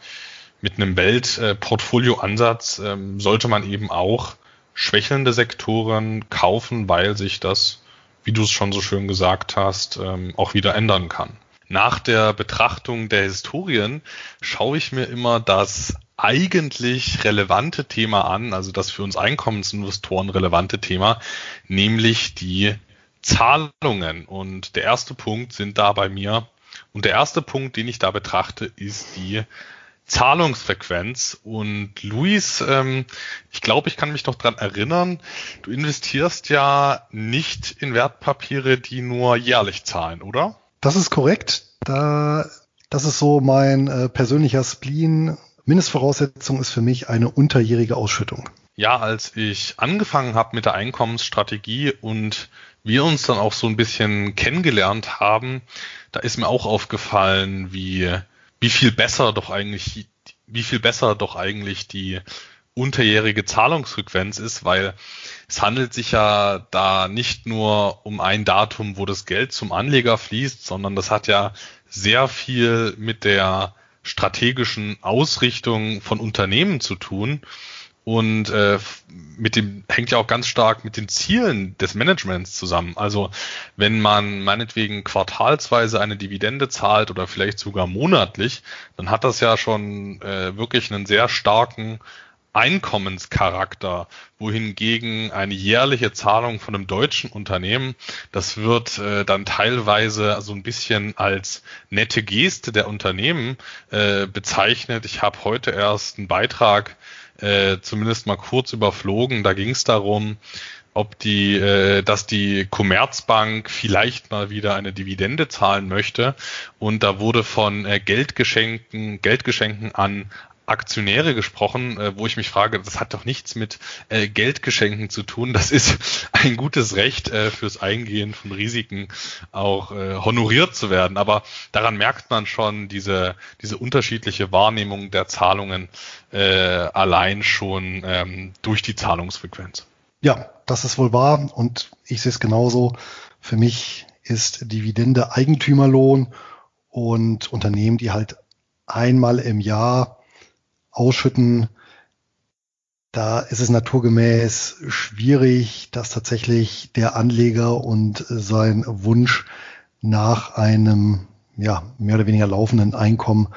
mit einem Weltportfolioansatz äh, ähm, sollte man eben auch schwächelnde Sektoren kaufen, weil sich das, wie du es schon so schön gesagt hast, ähm, auch wieder ändern kann nach der Betrachtung der Historien schaue ich mir immer das eigentlich relevante Thema an, also das für uns Einkommensinvestoren relevante Thema, nämlich die Zahlungen. Und der erste Punkt sind da bei mir, und der erste Punkt, den ich da betrachte, ist die Zahlungsfrequenz. Und Luis, ähm, ich glaube, ich kann mich noch dran erinnern, du investierst ja nicht in Wertpapiere, die nur jährlich zahlen, oder? Das ist korrekt. Da, das ist so mein äh, persönlicher Spleen. Mindestvoraussetzung ist für mich eine unterjährige Ausschüttung. Ja, als ich angefangen habe mit der Einkommensstrategie und wir uns dann auch so ein bisschen kennengelernt haben, da ist mir auch aufgefallen, wie, wie viel besser doch eigentlich, wie viel besser doch eigentlich die unterjährige Zahlungsfrequenz ist, weil es handelt sich ja da nicht nur um ein Datum, wo das Geld zum Anleger fließt, sondern das hat ja sehr viel mit der strategischen Ausrichtung von Unternehmen zu tun und äh, mit dem hängt ja auch ganz stark mit den Zielen des Managements zusammen. Also wenn man meinetwegen quartalsweise eine Dividende zahlt oder vielleicht sogar monatlich, dann hat das ja schon äh, wirklich einen sehr starken Einkommenscharakter, wohingegen eine jährliche Zahlung von einem deutschen Unternehmen, das wird äh, dann teilweise so ein bisschen als nette Geste der Unternehmen äh, bezeichnet. Ich habe heute erst einen Beitrag äh, zumindest mal kurz überflogen. Da ging es darum, ob die, äh, dass die Commerzbank vielleicht mal wieder eine Dividende zahlen möchte. Und da wurde von äh, Geldgeschenken, Geldgeschenken an Aktionäre gesprochen, äh, wo ich mich frage, das hat doch nichts mit äh, Geldgeschenken zu tun. Das ist *laughs* ein gutes Recht äh, fürs Eingehen von Risiken auch äh, honoriert zu werden. Aber daran merkt man schon diese, diese unterschiedliche Wahrnehmung der Zahlungen äh, allein schon ähm, durch die Zahlungsfrequenz. Ja, das ist wohl wahr und ich sehe es genauso. Für mich ist Dividende Eigentümerlohn und Unternehmen, die halt einmal im Jahr ausschütten, da ist es naturgemäß schwierig, dass tatsächlich der Anleger und sein Wunsch nach einem ja, mehr oder weniger laufenden Einkommen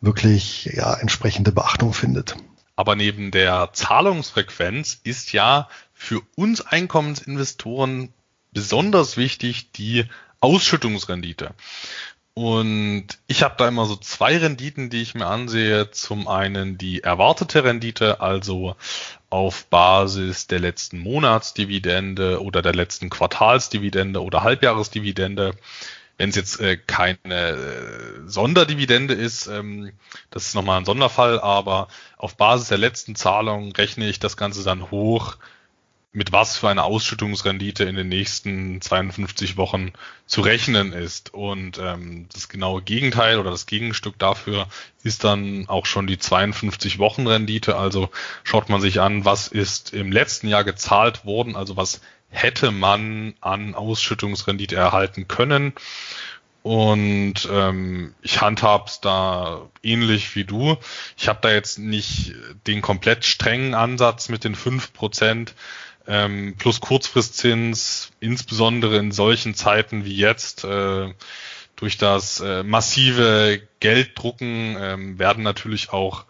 wirklich ja, entsprechende Beachtung findet. Aber neben der Zahlungsfrequenz ist ja für uns Einkommensinvestoren besonders wichtig die Ausschüttungsrendite. Und ich habe da immer so zwei Renditen, die ich mir ansehe. Zum einen die erwartete Rendite, also auf Basis der letzten Monatsdividende oder der letzten Quartalsdividende oder Halbjahresdividende. Wenn es jetzt äh, keine äh, Sonderdividende ist, ähm, das ist nochmal ein Sonderfall, aber auf Basis der letzten Zahlung rechne ich das Ganze dann hoch mit was für eine Ausschüttungsrendite in den nächsten 52 Wochen zu rechnen ist. Und ähm, das genaue Gegenteil oder das Gegenstück dafür ist dann auch schon die 52 Wochen Rendite. Also schaut man sich an, was ist im letzten Jahr gezahlt worden, also was hätte man an Ausschüttungsrendite erhalten können. Und ähm, ich handhab's da ähnlich wie du. Ich habe da jetzt nicht den komplett strengen Ansatz mit den fünf Prozent, ähm, plus Kurzfristzins, insbesondere in solchen Zeiten wie jetzt, äh, durch das äh, massive Gelddrucken ähm, werden natürlich auch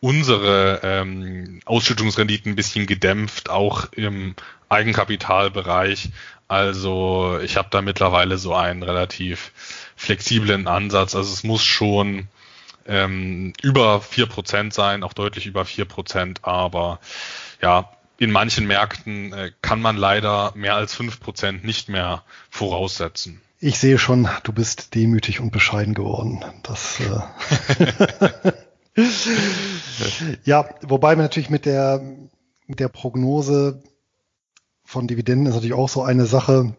unsere ähm, Ausschüttungsrenditen ein bisschen gedämpft, auch im Eigenkapitalbereich. Also ich habe da mittlerweile so einen relativ flexiblen Ansatz. Also es muss schon ähm, über vier Prozent sein, auch deutlich über vier Prozent, aber ja, in manchen Märkten äh, kann man leider mehr als fünf Prozent nicht mehr voraussetzen. Ich sehe schon, du bist demütig und bescheiden geworden. Das, äh *laughs* ja, wobei wir natürlich mit der, mit der Prognose von Dividenden ist natürlich auch so eine Sache.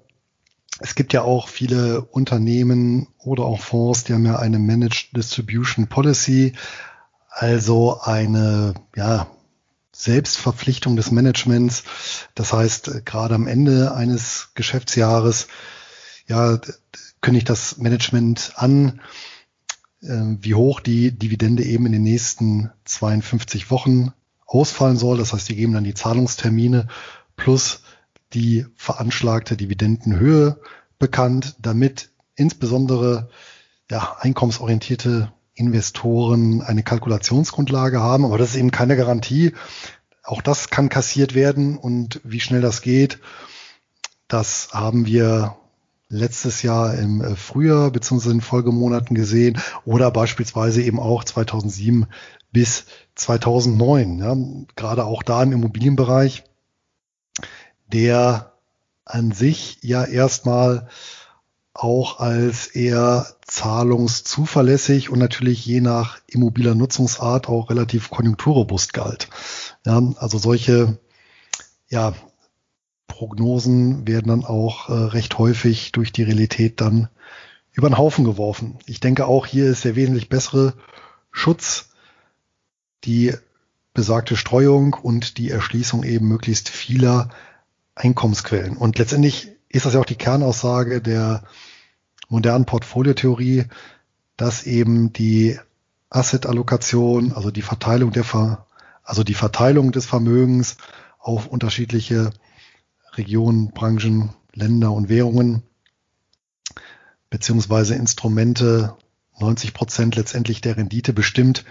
Es gibt ja auch viele Unternehmen oder auch Fonds, die haben ja eine Managed Distribution Policy, also eine, ja, Selbstverpflichtung des Managements. Das heißt, äh, gerade am Ende eines Geschäftsjahres, ja, kündigt das Management an, äh, wie hoch die Dividende eben in den nächsten 52 Wochen ausfallen soll. Das heißt, die geben dann die Zahlungstermine plus die veranschlagte Dividendenhöhe bekannt, damit insbesondere ja, einkommensorientierte Investoren eine Kalkulationsgrundlage haben, aber das ist eben keine Garantie. Auch das kann kassiert werden und wie schnell das geht, das haben wir letztes Jahr im äh, Frühjahr bzw. in Folgemonaten gesehen oder beispielsweise eben auch 2007 bis 2009. Ja, gerade auch da im Immobilienbereich, der an sich ja erstmal auch als eher zahlungszuverlässig und natürlich je nach immobiler Nutzungsart auch relativ konjunkturrobust galt. Ja, also solche ja, Prognosen werden dann auch äh, recht häufig durch die Realität dann über den Haufen geworfen. Ich denke auch hier ist der wesentlich bessere Schutz die besagte Streuung und die Erschließung eben möglichst vieler Einkommensquellen. Und letztendlich ist das ja auch die Kernaussage der modernen Portfoliotheorie, dass eben die Asset-Allokation, also die Verteilung der Ver also die Verteilung des Vermögens auf unterschiedliche Regionen, Branchen, Länder und Währungen beziehungsweise Instrumente 90 Prozent letztendlich der Rendite bestimmt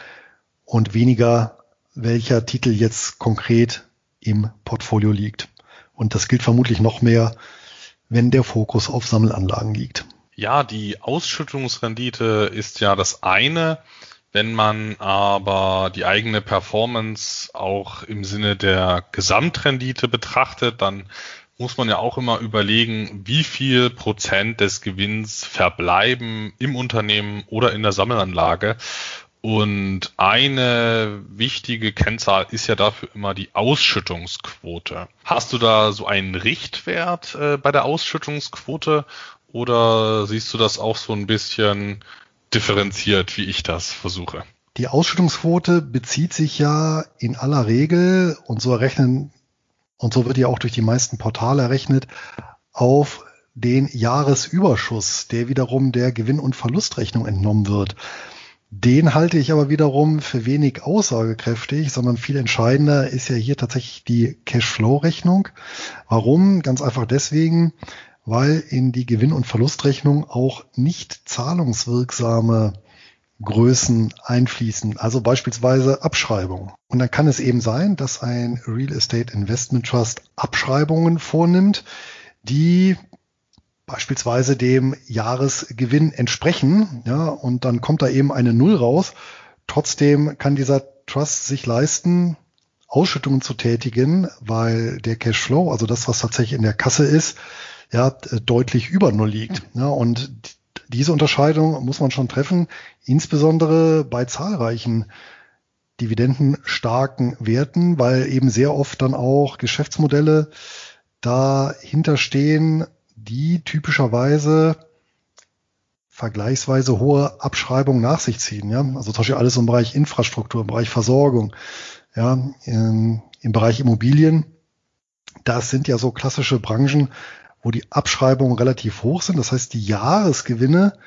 und weniger welcher Titel jetzt konkret im Portfolio liegt. Und das gilt vermutlich noch mehr, wenn der Fokus auf Sammelanlagen liegt. Ja, die Ausschüttungsrendite ist ja das eine. Wenn man aber die eigene Performance auch im Sinne der Gesamtrendite betrachtet, dann muss man ja auch immer überlegen, wie viel Prozent des Gewinns verbleiben im Unternehmen oder in der Sammelanlage. Und eine wichtige Kennzahl ist ja dafür immer die Ausschüttungsquote. Hast du da so einen Richtwert äh, bei der Ausschüttungsquote oder siehst du das auch so ein bisschen differenziert, wie ich das versuche? Die Ausschüttungsquote bezieht sich ja in aller Regel und so errechnen und so wird ja auch durch die meisten Portale errechnet auf den Jahresüberschuss, der wiederum der Gewinn- und Verlustrechnung entnommen wird. Den halte ich aber wiederum für wenig aussagekräftig, sondern viel entscheidender ist ja hier tatsächlich die Cashflow-Rechnung. Warum? Ganz einfach deswegen, weil in die Gewinn- und Verlustrechnung auch nicht zahlungswirksame Größen einfließen, also beispielsweise Abschreibungen. Und dann kann es eben sein, dass ein Real Estate Investment Trust Abschreibungen vornimmt, die beispielsweise dem Jahresgewinn entsprechen, ja, und dann kommt da eben eine Null raus. Trotzdem kann dieser Trust sich leisten, Ausschüttungen zu tätigen, weil der Cashflow, also das, was tatsächlich in der Kasse ist, ja, deutlich über Null liegt. Ja, und diese Unterscheidung muss man schon treffen, insbesondere bei zahlreichen dividendenstarken Werten, weil eben sehr oft dann auch Geschäftsmodelle dahinter stehen, die typischerweise vergleichsweise hohe Abschreibungen nach sich ziehen. Ja? Also zum Beispiel alles im Bereich Infrastruktur, im Bereich Versorgung, ja, im, im Bereich Immobilien. Das sind ja so klassische Branchen, wo die Abschreibungen relativ hoch sind. Das heißt, die Jahresgewinne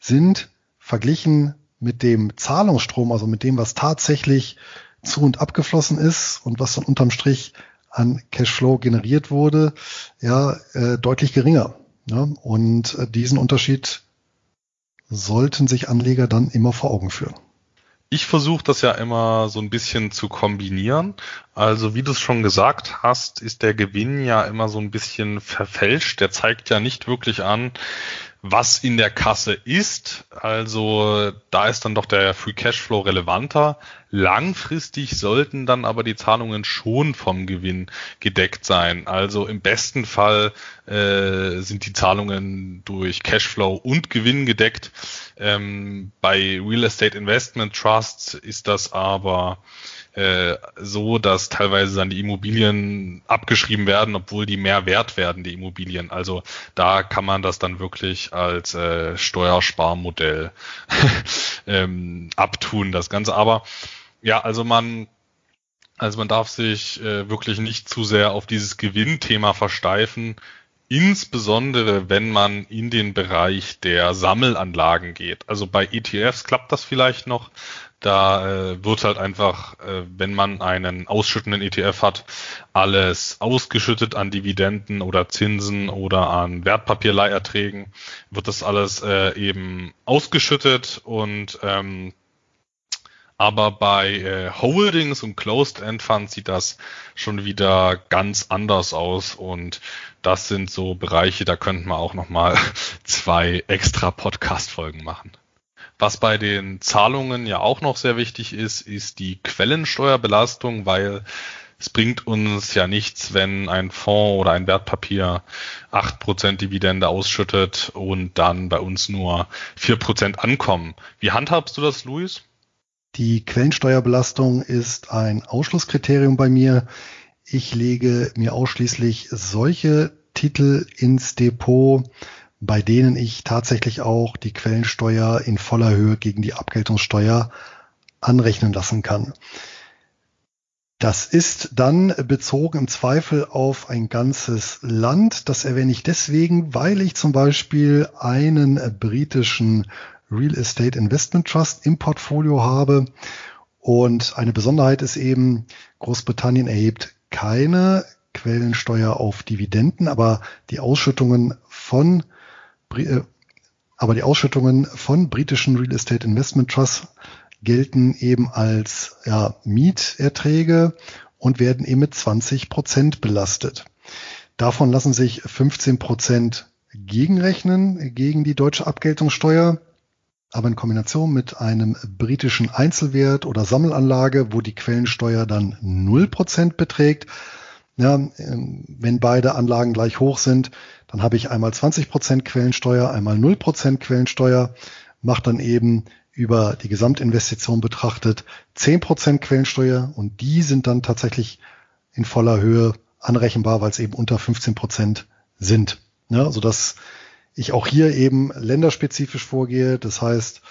sind verglichen mit dem Zahlungsstrom, also mit dem, was tatsächlich zu und abgeflossen ist und was dann unterm Strich an Cashflow generiert wurde, ja, äh, deutlich geringer. Ja? Und äh, diesen Unterschied sollten sich Anleger dann immer vor Augen führen. Ich versuche das ja immer so ein bisschen zu kombinieren. Also wie du es schon gesagt hast, ist der Gewinn ja immer so ein bisschen verfälscht. Der zeigt ja nicht wirklich an, was in der Kasse ist. Also da ist dann doch der Free Cashflow relevanter. Langfristig sollten dann aber die Zahlungen schon vom Gewinn gedeckt sein. Also im besten Fall äh, sind die Zahlungen durch Cashflow und Gewinn gedeckt. Ähm, bei Real Estate Investment Trusts ist das aber äh, so, dass teilweise dann die Immobilien abgeschrieben werden, obwohl die mehr wert werden, die Immobilien. Also da kann man das dann wirklich als äh, Steuersparmodell *laughs* ähm, abtun, das Ganze. Aber ja, also man also man darf sich äh, wirklich nicht zu sehr auf dieses Gewinnthema versteifen, insbesondere wenn man in den Bereich der Sammelanlagen geht. Also bei ETFs klappt das vielleicht noch, da äh, wird halt einfach, äh, wenn man einen ausschüttenden ETF hat, alles ausgeschüttet an Dividenden oder Zinsen oder an Wertpapierleiherträgen, wird das alles äh, eben ausgeschüttet und ähm, aber bei äh, Holdings und Closed End Funds sieht das schon wieder ganz anders aus und das sind so Bereiche, da könnten wir auch noch mal *laughs* zwei extra Podcast Folgen machen. Was bei den Zahlungen ja auch noch sehr wichtig ist, ist die Quellensteuerbelastung, weil es bringt uns ja nichts, wenn ein Fonds oder ein Wertpapier acht Prozent Dividende ausschüttet und dann bei uns nur vier Prozent ankommen. Wie handhabst du das, Luis? Die Quellensteuerbelastung ist ein Ausschlusskriterium bei mir. Ich lege mir ausschließlich solche Titel ins Depot, bei denen ich tatsächlich auch die Quellensteuer in voller Höhe gegen die Abgeltungssteuer anrechnen lassen kann. Das ist dann bezogen im Zweifel auf ein ganzes Land. Das erwähne ich deswegen, weil ich zum Beispiel einen britischen Real Estate Investment Trust im Portfolio habe. Und eine Besonderheit ist eben, Großbritannien erhebt keine Quellensteuer auf Dividenden, aber die Ausschüttungen von aber die Ausschüttungen von britischen Real Estate Investment Trusts gelten eben als ja, Mieterträge und werden eben mit 20 Prozent belastet. Davon lassen sich 15 Prozent gegenrechnen gegen die deutsche Abgeltungssteuer, aber in Kombination mit einem britischen Einzelwert oder Sammelanlage, wo die Quellensteuer dann 0 Prozent beträgt. Ja, ähm, wenn beide Anlagen gleich hoch sind, dann habe ich einmal 20 Prozent Quellensteuer, einmal 0 Prozent Quellensteuer, macht dann eben über die Gesamtinvestition betrachtet 10% Quellensteuer und die sind dann tatsächlich in voller Höhe anrechenbar, weil es eben unter 15% sind. Ja, sodass ich auch hier eben länderspezifisch vorgehe. Das heißt,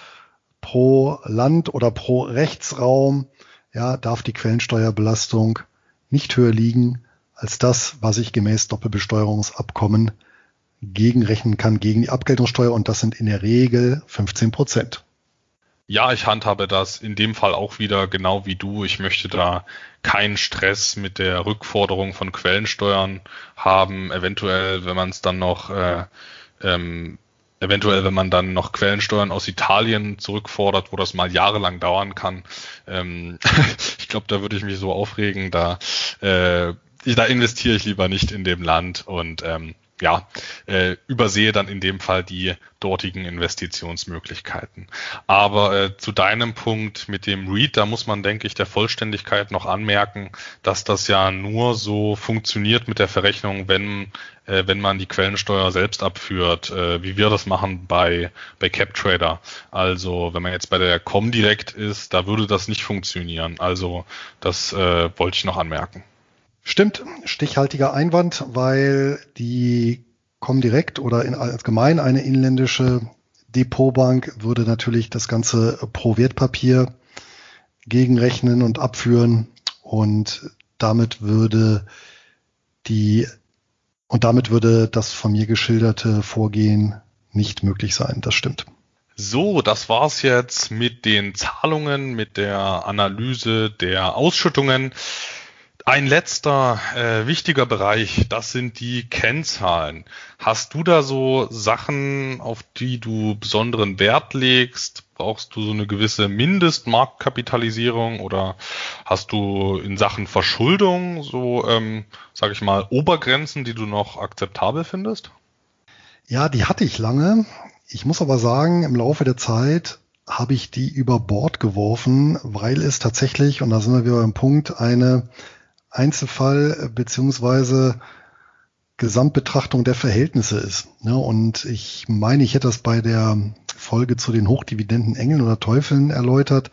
pro Land oder pro Rechtsraum ja, darf die Quellensteuerbelastung nicht höher liegen als das, was ich gemäß Doppelbesteuerungsabkommen gegenrechnen kann gegen die Abgeltungssteuer und das sind in der Regel 15 Prozent. Ja, ich handhabe das in dem Fall auch wieder genau wie du. Ich möchte da keinen Stress mit der Rückforderung von Quellensteuern haben. Eventuell, wenn man es dann noch, äh, ähm, eventuell, wenn man dann noch Quellensteuern aus Italien zurückfordert, wo das mal jahrelang dauern kann. Ähm, *laughs* ich glaube, da würde ich mich so aufregen. Da, äh, da investiere ich lieber nicht in dem Land und ähm, ja, äh, übersehe dann in dem Fall die dortigen Investitionsmöglichkeiten. Aber äh, zu deinem Punkt mit dem Read, da muss man, denke ich, der Vollständigkeit noch anmerken, dass das ja nur so funktioniert mit der Verrechnung, wenn, äh, wenn man die Quellensteuer selbst abführt, äh, wie wir das machen bei, bei CapTrader. Also wenn man jetzt bei der Comdirect ist, da würde das nicht funktionieren. Also das äh, wollte ich noch anmerken. Stimmt, stichhaltiger Einwand, weil die Comdirect oder in, allgemein eine inländische Depotbank würde natürlich das ganze pro Wertpapier gegenrechnen und abführen und damit würde die und damit würde das von mir geschilderte Vorgehen nicht möglich sein. Das stimmt. So, das war's jetzt mit den Zahlungen, mit der Analyse der Ausschüttungen. Ein letzter äh, wichtiger Bereich, das sind die Kennzahlen. Hast du da so Sachen, auf die du besonderen Wert legst? Brauchst du so eine gewisse Mindestmarktkapitalisierung oder hast du in Sachen Verschuldung so, ähm, sage ich mal, Obergrenzen, die du noch akzeptabel findest? Ja, die hatte ich lange. Ich muss aber sagen, im Laufe der Zeit habe ich die über Bord geworfen, weil es tatsächlich, und da sind wir wieder beim Punkt, eine Einzelfall beziehungsweise Gesamtbetrachtung der Verhältnisse ist. Ja, und ich meine, ich hätte das bei der Folge zu den Hochdividenden Engeln oder Teufeln erläutert.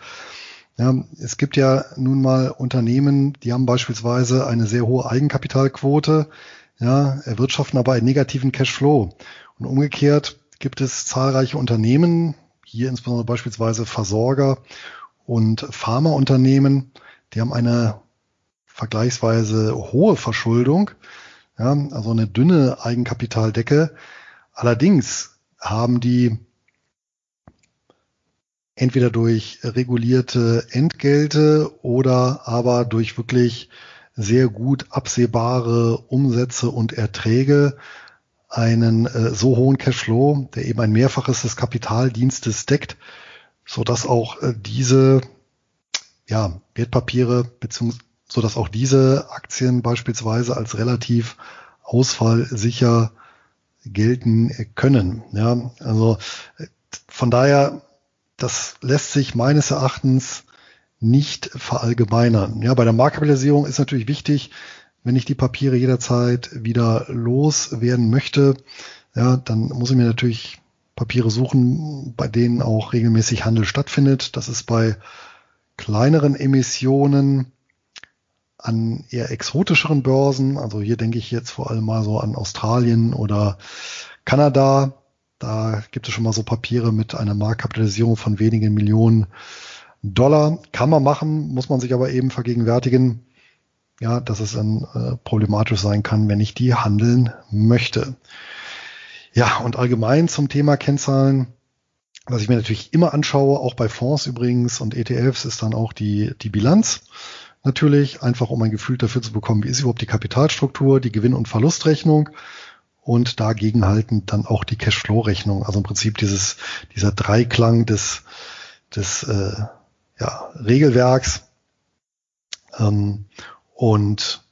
Ja, es gibt ja nun mal Unternehmen, die haben beispielsweise eine sehr hohe Eigenkapitalquote, ja, erwirtschaften aber einen negativen Cashflow. Und umgekehrt gibt es zahlreiche Unternehmen, hier insbesondere beispielsweise Versorger und Pharmaunternehmen, die haben eine vergleichsweise hohe Verschuldung, ja, also eine dünne Eigenkapitaldecke. Allerdings haben die entweder durch regulierte Entgelte oder aber durch wirklich sehr gut absehbare Umsätze und Erträge einen äh, so hohen Cashflow, der eben ein Mehrfaches des Kapitaldienstes deckt, so dass auch äh, diese ja, Wertpapiere beziehungsweise so dass auch diese Aktien beispielsweise als relativ ausfallsicher gelten können. Ja, also von daher, das lässt sich meines Erachtens nicht verallgemeinern. Ja, bei der Marktkapitalisierung ist natürlich wichtig, wenn ich die Papiere jederzeit wieder loswerden möchte, ja, dann muss ich mir natürlich Papiere suchen, bei denen auch regelmäßig Handel stattfindet. Das ist bei kleineren Emissionen an eher exotischeren Börsen. Also hier denke ich jetzt vor allem mal so an Australien oder Kanada. Da gibt es schon mal so Papiere mit einer Marktkapitalisierung von wenigen Millionen Dollar. Kann man machen, muss man sich aber eben vergegenwärtigen, ja, dass es dann äh, problematisch sein kann, wenn ich die handeln möchte. Ja, und allgemein zum Thema Kennzahlen, was ich mir natürlich immer anschaue, auch bei Fonds übrigens und ETFs, ist dann auch die, die Bilanz. Natürlich, einfach um ein Gefühl dafür zu bekommen, wie ist überhaupt die Kapitalstruktur, die Gewinn- und Verlustrechnung und dagegen halten dann auch die Cashflow-Rechnung. Also im Prinzip dieses, dieser Dreiklang des, des äh, ja, Regelwerks. Ähm, und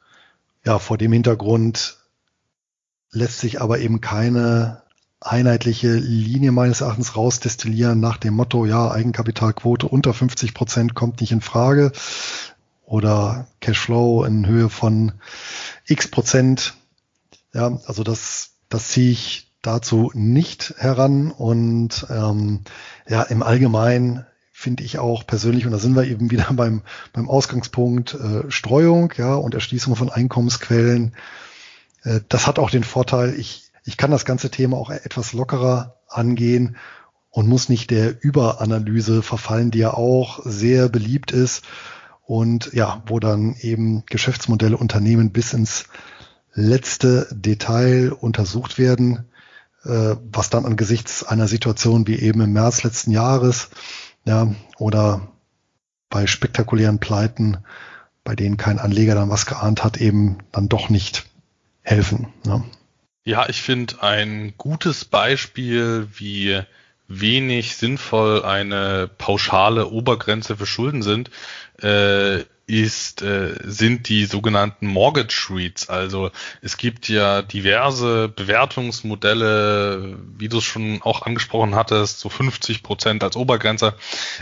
ja, vor dem Hintergrund lässt sich aber eben keine einheitliche Linie meines Erachtens rausdestillieren nach dem Motto, ja, Eigenkapitalquote unter 50 Prozent kommt nicht in Frage oder Cashflow in Höhe von x Prozent. Ja, also das, das ziehe ich dazu nicht heran. Und ähm, ja, im Allgemeinen finde ich auch persönlich, und da sind wir eben wieder *laughs* beim, beim Ausgangspunkt äh, Streuung ja, und Erschließung von Einkommensquellen. Äh, das hat auch den Vorteil, ich, ich kann das ganze Thema auch etwas lockerer angehen und muss nicht der Überanalyse verfallen, die ja auch sehr beliebt ist und ja, wo dann eben Geschäftsmodelle, Unternehmen bis ins letzte Detail untersucht werden, äh, was dann angesichts einer Situation wie eben im März letzten Jahres, ja, oder bei spektakulären Pleiten, bei denen kein Anleger dann was geahnt hat, eben dann doch nicht helfen. Ja, ja ich finde ein gutes Beispiel, wie wenig sinnvoll eine pauschale Obergrenze für Schulden sind, äh, ist, äh, sind die sogenannten Mortgage REITs. Also es gibt ja diverse Bewertungsmodelle, wie du es schon auch angesprochen hattest, so 50 Prozent als Obergrenze.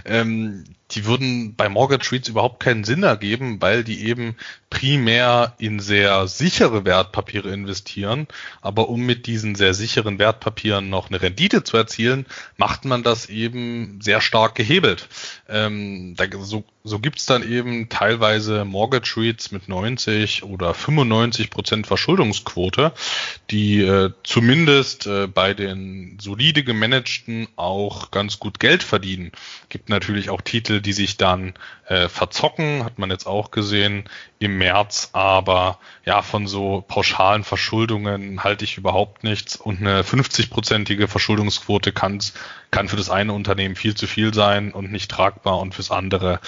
Ähm, die würden bei Mortgage REITs überhaupt keinen Sinn ergeben, weil die eben primär in sehr sichere Wertpapiere investieren. Aber um mit diesen sehr sicheren Wertpapieren noch eine Rendite zu erzielen, macht man das eben sehr stark gehebelt. Ähm, da, so so gibt's dann eben teilweise Mortgage REITs mit 90 oder 95 Prozent Verschuldungsquote, die äh, zumindest äh, bei den solide gemanagten auch ganz gut Geld verdienen. Gibt natürlich auch Titel, die sich dann äh, verzocken, hat man jetzt auch gesehen im März, aber ja, von so pauschalen Verschuldungen halte ich überhaupt nichts und eine 50-prozentige Verschuldungsquote kann, kann für das eine Unternehmen viel zu viel sein und nicht tragbar und fürs andere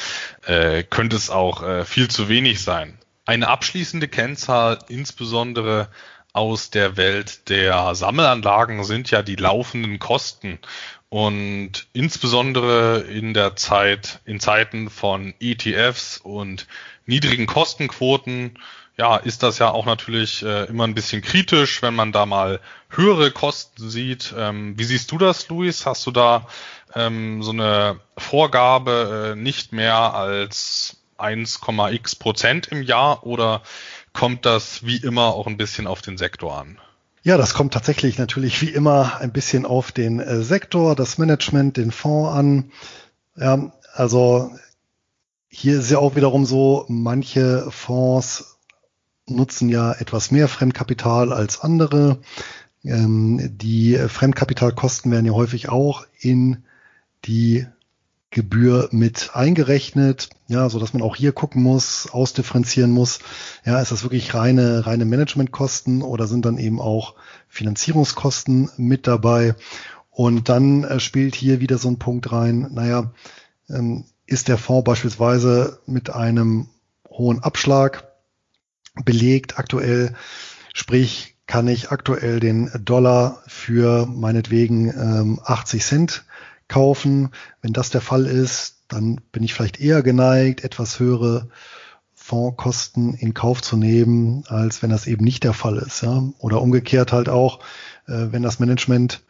äh, könnte es auch äh, viel zu wenig sein. Eine abschließende Kennzahl, insbesondere aus der Welt der Sammelanlagen, sind ja die laufenden Kosten. Und insbesondere in der Zeit, in Zeiten von ETFs und niedrigen Kostenquoten, ja, ist das ja auch natürlich äh, immer ein bisschen kritisch, wenn man da mal höhere Kosten sieht. Ähm, wie siehst du das, Luis? Hast du da ähm, so eine Vorgabe äh, nicht mehr als 1,x Prozent im Jahr oder kommt das wie immer auch ein bisschen auf den Sektor an? Ja, das kommt tatsächlich natürlich wie immer ein bisschen auf den äh, Sektor, das Management, den Fonds an. Ja, also hier ist ja auch wiederum so, manche Fonds nutzen ja etwas mehr Fremdkapital als andere. Ähm, die Fremdkapitalkosten werden ja häufig auch in die Gebühr mit eingerechnet, ja, so dass man auch hier gucken muss, ausdifferenzieren muss. Ja, ist das wirklich reine, reine Managementkosten oder sind dann eben auch Finanzierungskosten mit dabei? Und dann äh, spielt hier wieder so ein Punkt rein, naja, ähm, ist der Fonds beispielsweise mit einem hohen Abschlag belegt aktuell, sprich kann ich aktuell den Dollar für meinetwegen ähm, 80 Cent kaufen. Wenn das der Fall ist, dann bin ich vielleicht eher geneigt, etwas höhere Fondskosten in Kauf zu nehmen, als wenn das eben nicht der Fall ist. Ja? Oder umgekehrt halt auch, äh, wenn das Management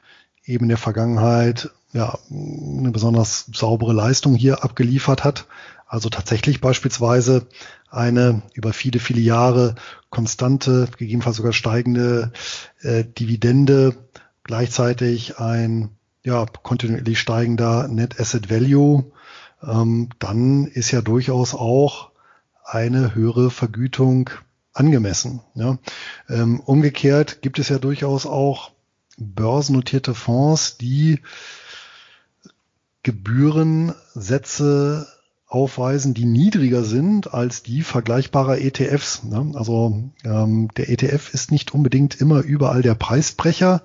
eben in der Vergangenheit ja, eine besonders saubere Leistung hier abgeliefert hat, Also tatsächlich beispielsweise eine über viele, viele Jahre konstante, gegebenenfalls sogar steigende äh, Dividende, gleichzeitig ein ja, kontinuierlich steigender Net Asset Value, ähm, dann ist ja durchaus auch eine höhere Vergütung angemessen. Ja. Ähm, umgekehrt gibt es ja durchaus auch börsennotierte Fonds, die Gebührensätze aufweisen, die niedriger sind als die vergleichbarer ETFs. Ne? Also ähm, der ETF ist nicht unbedingt immer überall der Preisbrecher.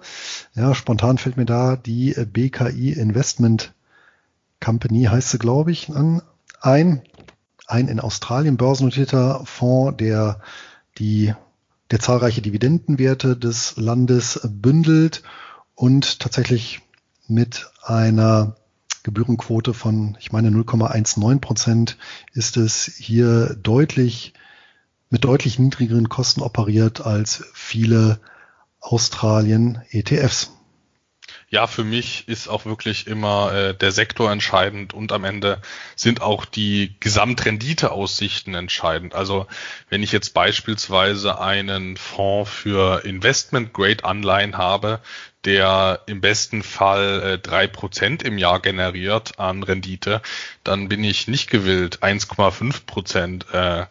Ja, spontan fällt mir da die BKI Investment Company, heißt sie, glaube ich, an, ein. Ein in Australien börsennotierter Fonds, der die der zahlreiche Dividendenwerte des Landes bündelt und tatsächlich mit einer Gebührenquote von, ich meine, 0,19 Prozent ist es hier deutlich mit deutlich niedrigeren Kosten operiert als viele Australien ETFs. Ja, für mich ist auch wirklich immer äh, der Sektor entscheidend und am Ende sind auch die Gesamtrenditeaussichten entscheidend. Also wenn ich jetzt beispielsweise einen Fonds für Investment-Grade-Anleihen habe, der im besten Fall äh, drei äh, Prozent im Jahr generiert an Rendite, dann bin ich nicht gewillt, 1,5 Prozent äh,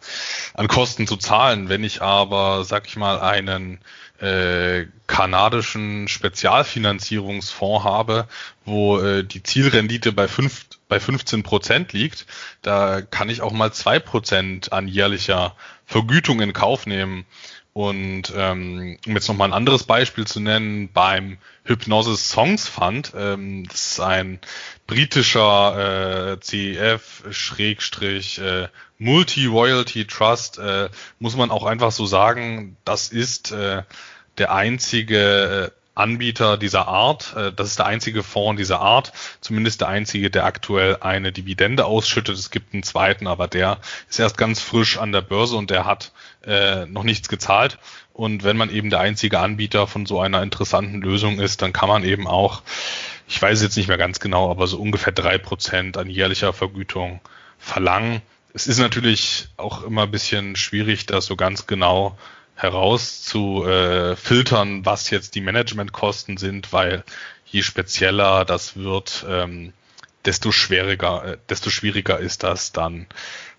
an Kosten zu zahlen. Wenn ich aber, sag ich mal, einen äh, kanadischen Spezialfinanzierungsfonds habe, wo äh, die Zielrendite bei, fünf, bei 15 Prozent liegt, da kann ich auch mal zwei Prozent an jährlicher Vergütung in Kauf nehmen. Und ähm, um jetzt nochmal ein anderes Beispiel zu nennen, beim Hypnosis Songs Fund, ähm, das ist ein britischer äh, CEF Schrägstrich äh, Multi-Royalty Trust, äh, muss man auch einfach so sagen, das ist äh, der einzige äh, Anbieter dieser Art. Äh, das ist der einzige Fonds dieser Art, zumindest der einzige, der aktuell eine Dividende ausschüttet. Es gibt einen zweiten, aber der ist erst ganz frisch an der Börse und der hat äh, noch nichts gezahlt. Und wenn man eben der einzige Anbieter von so einer interessanten Lösung ist, dann kann man eben auch, ich weiß jetzt nicht mehr ganz genau, aber so ungefähr drei Prozent an jährlicher Vergütung verlangen. Es ist natürlich auch immer ein bisschen schwierig, das so ganz genau herauszufiltern, äh, was jetzt die Managementkosten sind, weil je spezieller das wird, ähm, desto schwieriger, äh, desto schwieriger ist das dann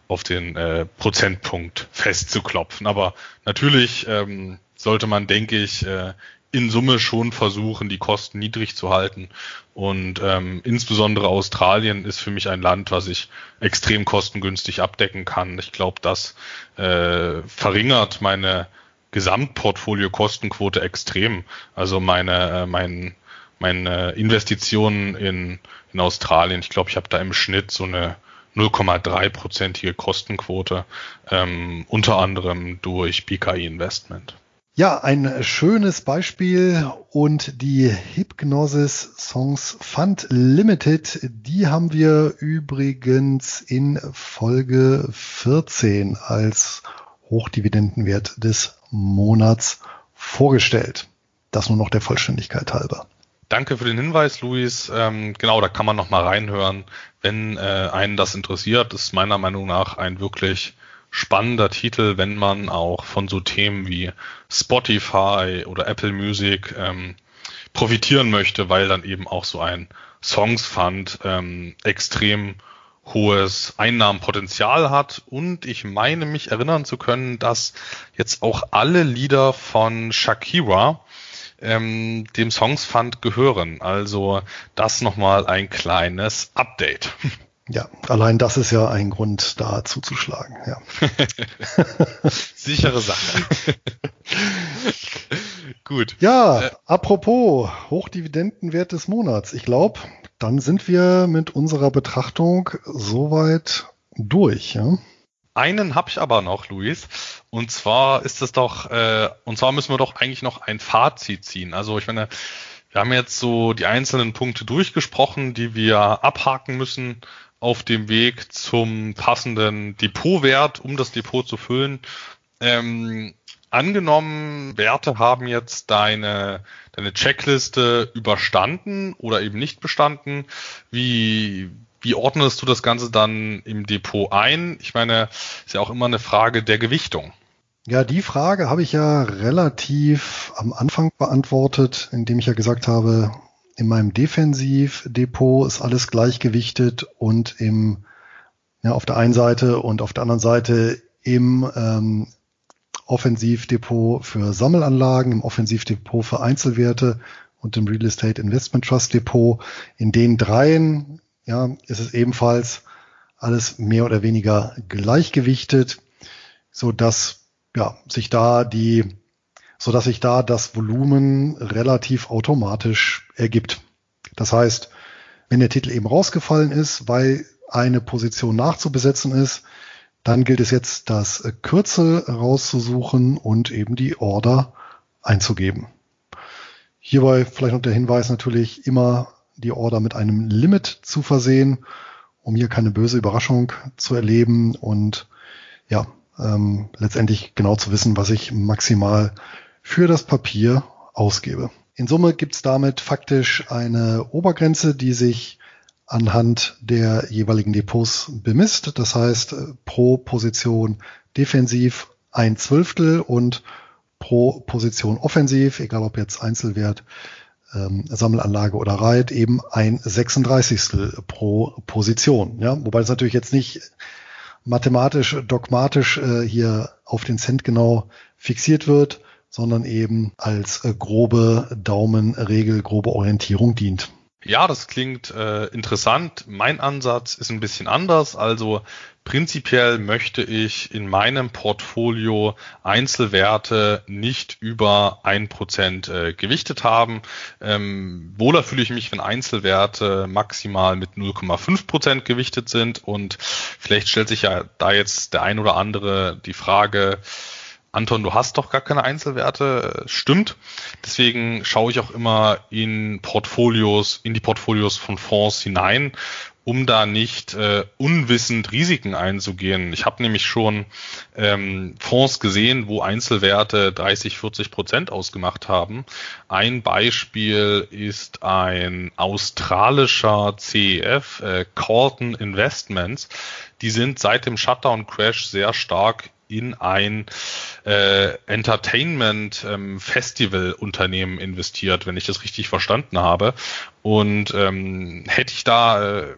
auf den äh, Prozentpunkt festzuklopfen. Aber natürlich ähm, sollte man, denke ich, äh, in Summe schon versuchen, die Kosten niedrig zu halten. Und ähm, insbesondere Australien ist für mich ein Land, was ich extrem kostengünstig abdecken kann. Ich glaube, das äh, verringert meine Gesamtportfolio-Kostenquote extrem. Also meine, äh, mein, meine Investitionen in, in Australien, ich glaube, ich habe da im Schnitt so eine 0,3-prozentige Kostenquote, ähm, unter anderem durch BKI Investment. Ja, ein schönes Beispiel und die Hypnosis Songs Fund Limited, die haben wir übrigens in Folge 14 als Hochdividendenwert des Monats vorgestellt. Das nur noch der Vollständigkeit halber. Danke für den Hinweis, Luis. Ähm, genau, da kann man noch mal reinhören, wenn äh, einen das interessiert. Das ist meiner Meinung nach ein wirklich spannender Titel, wenn man auch von so Themen wie Spotify oder Apple Music ähm, profitieren möchte, weil dann eben auch so ein Songs Fund ähm, extrem hohes Einnahmenpotenzial hat und ich meine mich erinnern zu können, dass jetzt auch alle Lieder von Shakira ähm, dem Songs Fund gehören. Also das nochmal ein kleines Update. Ja, allein das ist ja ein Grund, da zuzuschlagen. Ja. *laughs* Sichere Sache. *laughs* Gut. Ja, äh, apropos Hochdividendenwert des Monats. Ich glaube, dann sind wir mit unserer Betrachtung soweit durch. Ja? Einen habe ich aber noch, Luis. Und zwar ist es doch, äh, und zwar müssen wir doch eigentlich noch ein Fazit ziehen. Also ich meine, wir haben jetzt so die einzelnen Punkte durchgesprochen, die wir abhaken müssen auf dem Weg zum passenden Depotwert, um das Depot zu füllen. Ähm, angenommen, Werte haben jetzt deine, deine Checkliste überstanden oder eben nicht bestanden. Wie, wie ordnest du das Ganze dann im Depot ein? Ich meine, ist ja auch immer eine Frage der Gewichtung. Ja, die Frage habe ich ja relativ am Anfang beantwortet, indem ich ja gesagt habe, in meinem Defensivdepot ist alles gleichgewichtet und im ja, auf der einen Seite und auf der anderen Seite im ähm, Offensivdepot für Sammelanlagen, im Offensivdepot für Einzelwerte und im Real Estate Investment Trust Depot. In den dreien ja, ist es ebenfalls alles mehr oder weniger gleichgewichtet, so dass ja, sich da die, so dass sich da das Volumen relativ automatisch ergibt. Das heißt, wenn der Titel eben rausgefallen ist, weil eine Position nachzubesetzen ist, dann gilt es jetzt, das Kürzel rauszusuchen und eben die Order einzugeben. Hierbei vielleicht noch der Hinweis natürlich immer die Order mit einem Limit zu versehen, um hier keine böse Überraschung zu erleben und ja, ähm, letztendlich genau zu wissen, was ich maximal für das Papier ausgebe. In Summe gibt es damit faktisch eine Obergrenze, die sich anhand der jeweiligen Depots bemisst. Das heißt, pro Position defensiv ein Zwölftel und pro Position offensiv, egal ob jetzt Einzelwert, ähm, Sammelanlage oder Reit, eben ein 36. pro Position. Ja, wobei das natürlich jetzt nicht mathematisch, dogmatisch äh, hier auf den Cent genau fixiert wird, sondern eben als äh, grobe Daumenregel, grobe Orientierung dient. Ja, das klingt äh, interessant. Mein Ansatz ist ein bisschen anders. Also prinzipiell möchte ich in meinem Portfolio Einzelwerte nicht über ein Prozent äh, gewichtet haben. Ähm, wohler fühle ich mich, wenn Einzelwerte maximal mit 0,5 Prozent gewichtet sind. Und vielleicht stellt sich ja da jetzt der ein oder andere die Frage, Anton, du hast doch gar keine Einzelwerte. Stimmt. Deswegen schaue ich auch immer in Portfolios, in die Portfolios von Fonds hinein, um da nicht äh, unwissend Risiken einzugehen. Ich habe nämlich schon ähm, Fonds gesehen, wo Einzelwerte 30, 40 Prozent ausgemacht haben. Ein Beispiel ist ein australischer CEF, äh, Carlton Investments. Die sind seit dem Shutdown-Crash sehr stark in ein äh, Entertainment-Festival-Unternehmen ähm, investiert, wenn ich das richtig verstanden habe. Und ähm, hätte ich da äh,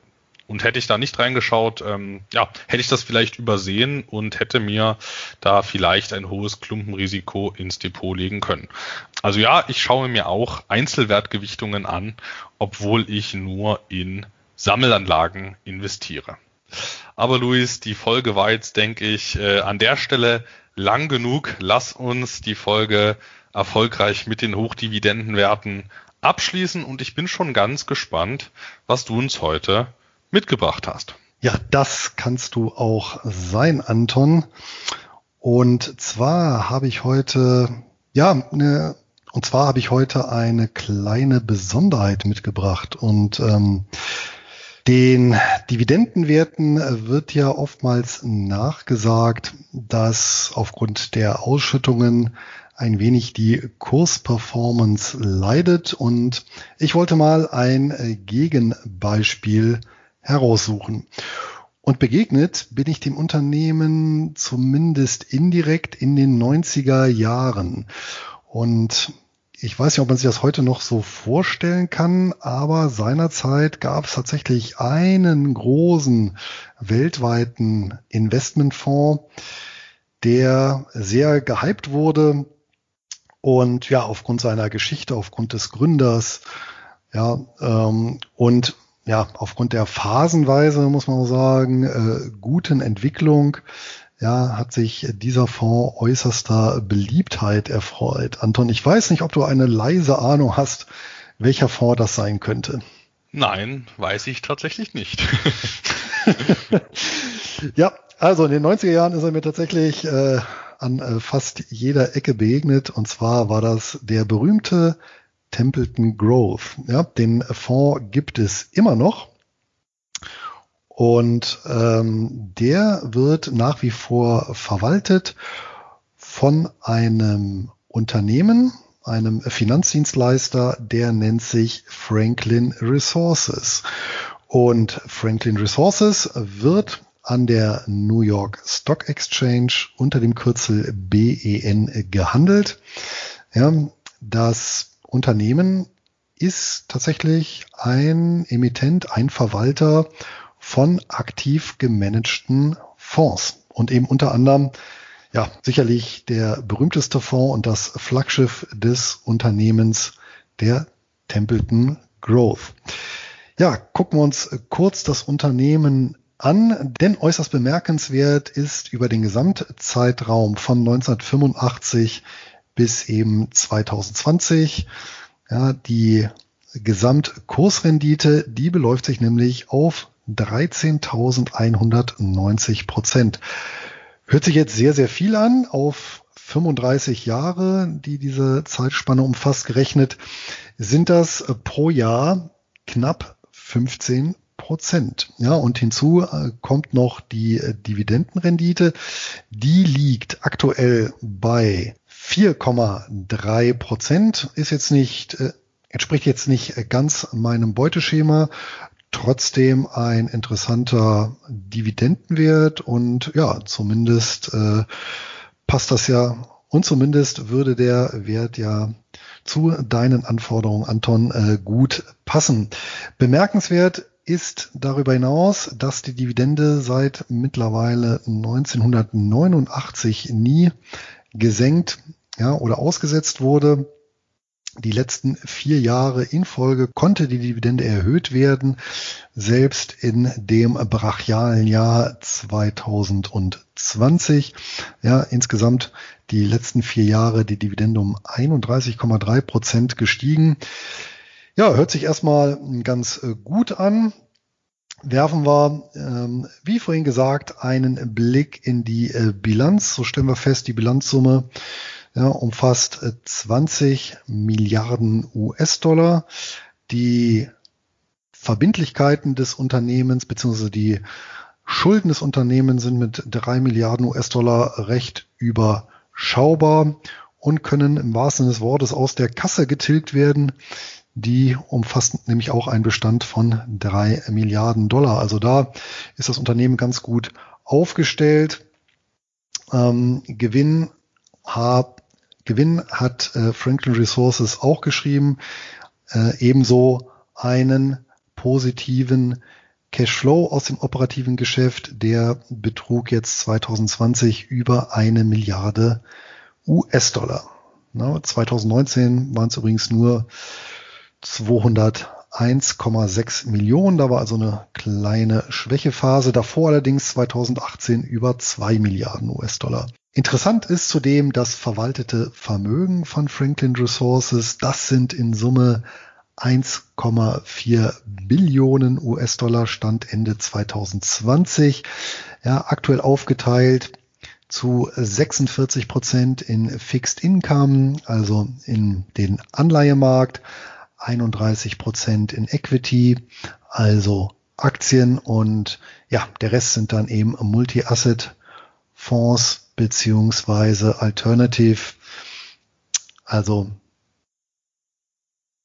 und hätte ich da nicht reingeschaut, ähm, ja, hätte ich das vielleicht übersehen und hätte mir da vielleicht ein hohes Klumpenrisiko ins Depot legen können. Also ja, ich schaue mir auch Einzelwertgewichtungen an, obwohl ich nur in Sammelanlagen investiere. Aber Luis, die Folge war jetzt, denke ich, äh, an der Stelle lang genug. Lass uns die Folge erfolgreich mit den Hochdividendenwerten abschließen und ich bin schon ganz gespannt, was du uns heute mitgebracht hast. Ja, das kannst du auch sein, Anton. Und zwar habe ich heute, ja, eine, und zwar habe ich heute eine kleine Besonderheit mitgebracht und ähm, den Dividendenwerten wird ja oftmals nachgesagt, dass aufgrund der Ausschüttungen ein wenig die Kursperformance leidet und ich wollte mal ein Gegenbeispiel heraussuchen. Und begegnet bin ich dem Unternehmen zumindest indirekt in den 90er Jahren. Und ich weiß nicht, ob man sich das heute noch so vorstellen kann, aber seinerzeit gab es tatsächlich einen großen weltweiten Investmentfonds, der sehr gehypt wurde. Und ja, aufgrund seiner Geschichte, aufgrund des Gründers, ja, ähm, und ja, aufgrund der phasenweise, muss man sagen, äh, guten Entwicklung ja, hat sich dieser Fonds äußerster Beliebtheit erfreut. Anton, ich weiß nicht, ob du eine leise Ahnung hast, welcher Fonds das sein könnte. Nein, weiß ich tatsächlich nicht. *laughs* ja, also in den 90er Jahren ist er mir tatsächlich äh, an äh, fast jeder Ecke begegnet. Und zwar war das der berühmte Templeton Growth. Ja, den Fonds gibt es immer noch. Und ähm, der wird nach wie vor verwaltet von einem Unternehmen, einem Finanzdienstleister, der nennt sich Franklin Resources. Und Franklin Resources wird an der New York Stock Exchange unter dem Kürzel BEN gehandelt. Ja, das Unternehmen ist tatsächlich ein Emittent, ein Verwalter von aktiv gemanagten Fonds und eben unter anderem ja sicherlich der berühmteste Fonds und das Flaggschiff des Unternehmens der Templeton Growth. Ja, gucken wir uns kurz das Unternehmen an, denn äußerst bemerkenswert ist über den Gesamtzeitraum von 1985 bis eben 2020 ja, die Gesamtkursrendite, die beläuft sich nämlich auf 13.190 Prozent. Hört sich jetzt sehr, sehr viel an. Auf 35 Jahre, die diese Zeitspanne umfasst, gerechnet, sind das pro Jahr knapp 15 Prozent. Ja, und hinzu äh, kommt noch die äh, Dividendenrendite. Die liegt aktuell bei 4,3 Prozent. Ist jetzt nicht, äh, entspricht jetzt nicht ganz meinem Beuteschema. Trotzdem ein interessanter Dividendenwert und ja, zumindest äh, passt das ja und zumindest würde der Wert ja zu deinen Anforderungen, Anton, äh, gut passen. Bemerkenswert ist darüber hinaus, dass die Dividende seit mittlerweile 1989 nie gesenkt ja, oder ausgesetzt wurde. Die letzten vier Jahre in Folge konnte die Dividende erhöht werden, selbst in dem brachialen Jahr 2020. Ja, insgesamt die letzten vier Jahre die Dividende um 31,3 Prozent gestiegen. Ja, hört sich erstmal ganz äh, gut an. Werfen wir, ähm, wie vorhin gesagt, einen Blick in die äh, Bilanz. So stellen wir fest, die Bilanzsumme ja, umfasst 20 äh, Milliarden US-Dollar. Die Verbindlichkeiten des Unternehmens bzw. die Schulden des Unternehmens sind mit drei Milliarden US-Dollar recht überschaubar und können im wahrsten Sinne des Wortes aus der Kasse getilgt werden. Die umfasst nämlich auch einen Bestand von drei Milliarden Dollar. Also da ist das Unternehmen ganz gut aufgestellt. Ähm, Gewinn hab, Gewinn hat äh, Franklin Resources auch geschrieben, äh, ebenso einen positiven Cashflow aus dem operativen Geschäft, der betrug jetzt 2020 über eine Milliarde US-Dollar. 2019 waren es übrigens nur 201,6 Millionen. Da war also eine kleine Schwächephase. Davor allerdings 2018 über 2 Milliarden US-Dollar. Interessant ist zudem das verwaltete Vermögen von Franklin Resources. Das sind in Summe 1,4 Billionen US-Dollar Stand Ende 2020. Ja, aktuell aufgeteilt zu 46 Prozent in Fixed Income, also in den Anleihemarkt, 31 Prozent in Equity, also Aktien und ja, der Rest sind dann eben Multi-Asset Fonds beziehungsweise Alternative, also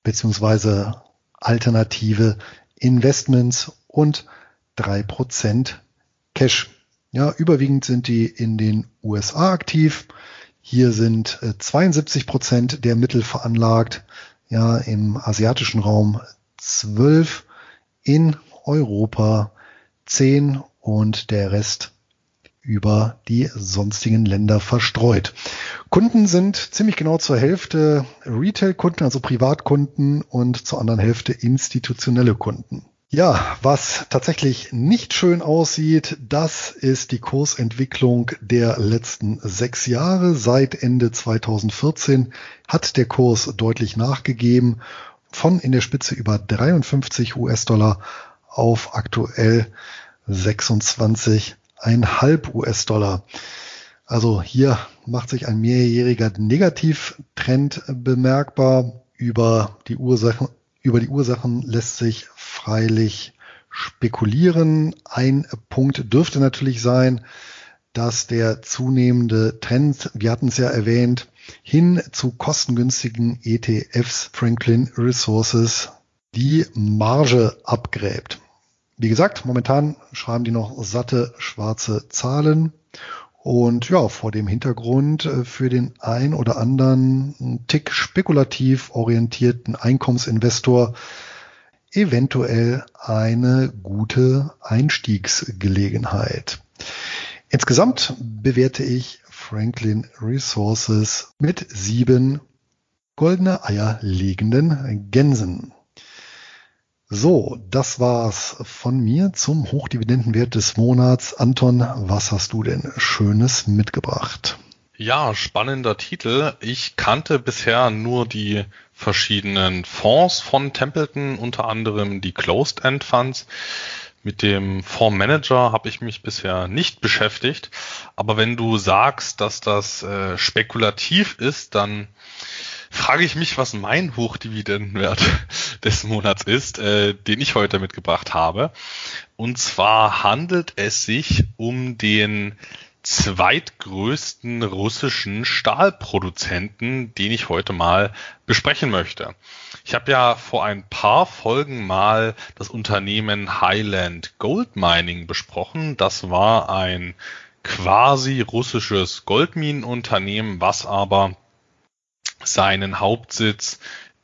beziehungsweise alternative Investments und drei Prozent Cash. Ja, überwiegend sind die in den USA aktiv. Hier sind 72 äh, Prozent der Mittel veranlagt. Ja, im asiatischen Raum 12, in Europa 10 und der Rest über die sonstigen Länder verstreut. Kunden sind ziemlich genau zur Hälfte Retail-Kunden, also Privatkunden und zur anderen Hälfte institutionelle Kunden. Ja, was tatsächlich nicht schön aussieht, das ist die Kursentwicklung der letzten sechs Jahre. Seit Ende 2014 hat der Kurs deutlich nachgegeben von in der Spitze über 53 US-Dollar auf aktuell 26 ein halb US-Dollar. Also hier macht sich ein mehrjähriger Negativtrend bemerkbar. Über die Ursachen, über die Ursachen lässt sich freilich spekulieren. Ein Punkt dürfte natürlich sein, dass der zunehmende Trend, wir hatten es ja erwähnt, hin zu kostengünstigen ETFs Franklin Resources die Marge abgräbt. Wie gesagt, momentan schreiben die noch satte schwarze Zahlen. Und ja, vor dem Hintergrund äh, für den ein oder anderen Tick spekulativ orientierten Einkommensinvestor eventuell eine gute Einstiegsgelegenheit. Insgesamt bewerte ich Franklin Resources mit sieben goldene Eier legenden Gänsen. So, das war's von mir zum Hochdividendenwert des Monats. Anton, was hast du denn Schönes mitgebracht? Ja, spannender Titel. Ich kannte bisher nur die verschiedenen Fonds von Templeton, unter anderem die Closed-End Funds. Mit dem Fondsmanager habe ich mich bisher nicht beschäftigt. Aber wenn du sagst, dass das äh, spekulativ ist, dann frage ich mich, was mein Hochdividendenwert *laughs* des Monats ist, äh, den ich heute mitgebracht habe. Und zwar handelt es sich um den zweitgrößten russischen Stahlproduzenten, den ich heute mal besprechen möchte. Ich habe ja vor ein paar Folgen mal das Unternehmen Highland Gold Mining besprochen. Das war ein quasi russisches Goldminenunternehmen, was aber seinen Hauptsitz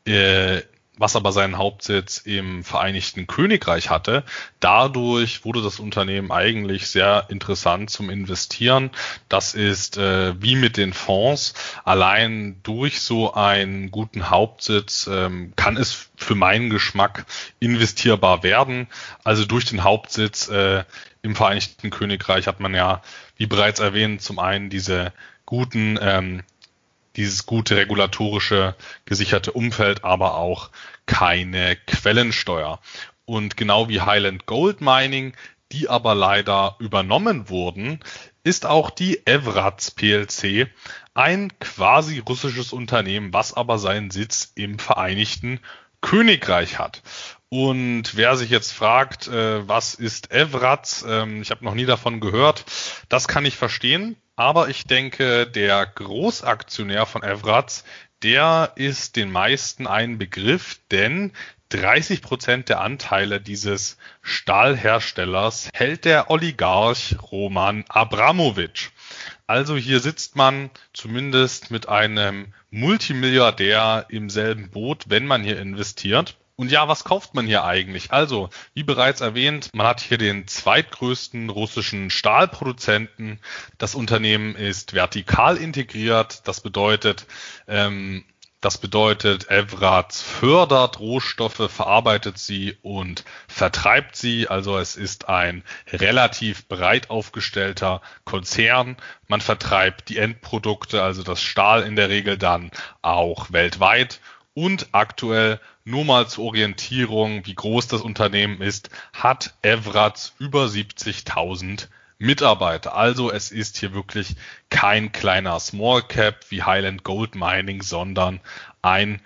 äh, was aber seinen Hauptsitz im Vereinigten Königreich hatte. Dadurch wurde das Unternehmen eigentlich sehr interessant zum Investieren. Das ist äh, wie mit den Fonds. Allein durch so einen guten Hauptsitz ähm, kann es für meinen Geschmack investierbar werden. Also durch den Hauptsitz äh, im Vereinigten Königreich hat man ja, wie bereits erwähnt, zum einen diese guten ähm, dieses gute regulatorische gesicherte Umfeld, aber auch keine Quellensteuer. Und genau wie Highland Gold Mining, die aber leider übernommen wurden, ist auch die Evraz PLC ein quasi russisches Unternehmen, was aber seinen Sitz im Vereinigten Königreich hat. Und wer sich jetzt fragt, äh, was ist Evraz, ähm, ich habe noch nie davon gehört, das kann ich verstehen. Aber ich denke, der Großaktionär von Evraz, der ist den meisten ein Begriff, denn 30 Prozent der Anteile dieses Stahlherstellers hält der Oligarch Roman Abramowitsch. Also hier sitzt man zumindest mit einem Multimilliardär im selben Boot, wenn man hier investiert. Und ja, was kauft man hier eigentlich? Also, wie bereits erwähnt, man hat hier den zweitgrößten russischen Stahlproduzenten. Das Unternehmen ist vertikal integriert. Das bedeutet, ähm, das bedeutet, Evraz fördert Rohstoffe, verarbeitet sie und vertreibt sie. Also es ist ein relativ breit aufgestellter Konzern. Man vertreibt die Endprodukte, also das Stahl in der Regel dann auch weltweit. Und aktuell nur mal zur Orientierung, wie groß das Unternehmen ist, hat Evraz über 70.000 Mitarbeiter. Also es ist hier wirklich kein kleiner Small Cap wie Highland Gold Mining, sondern ein,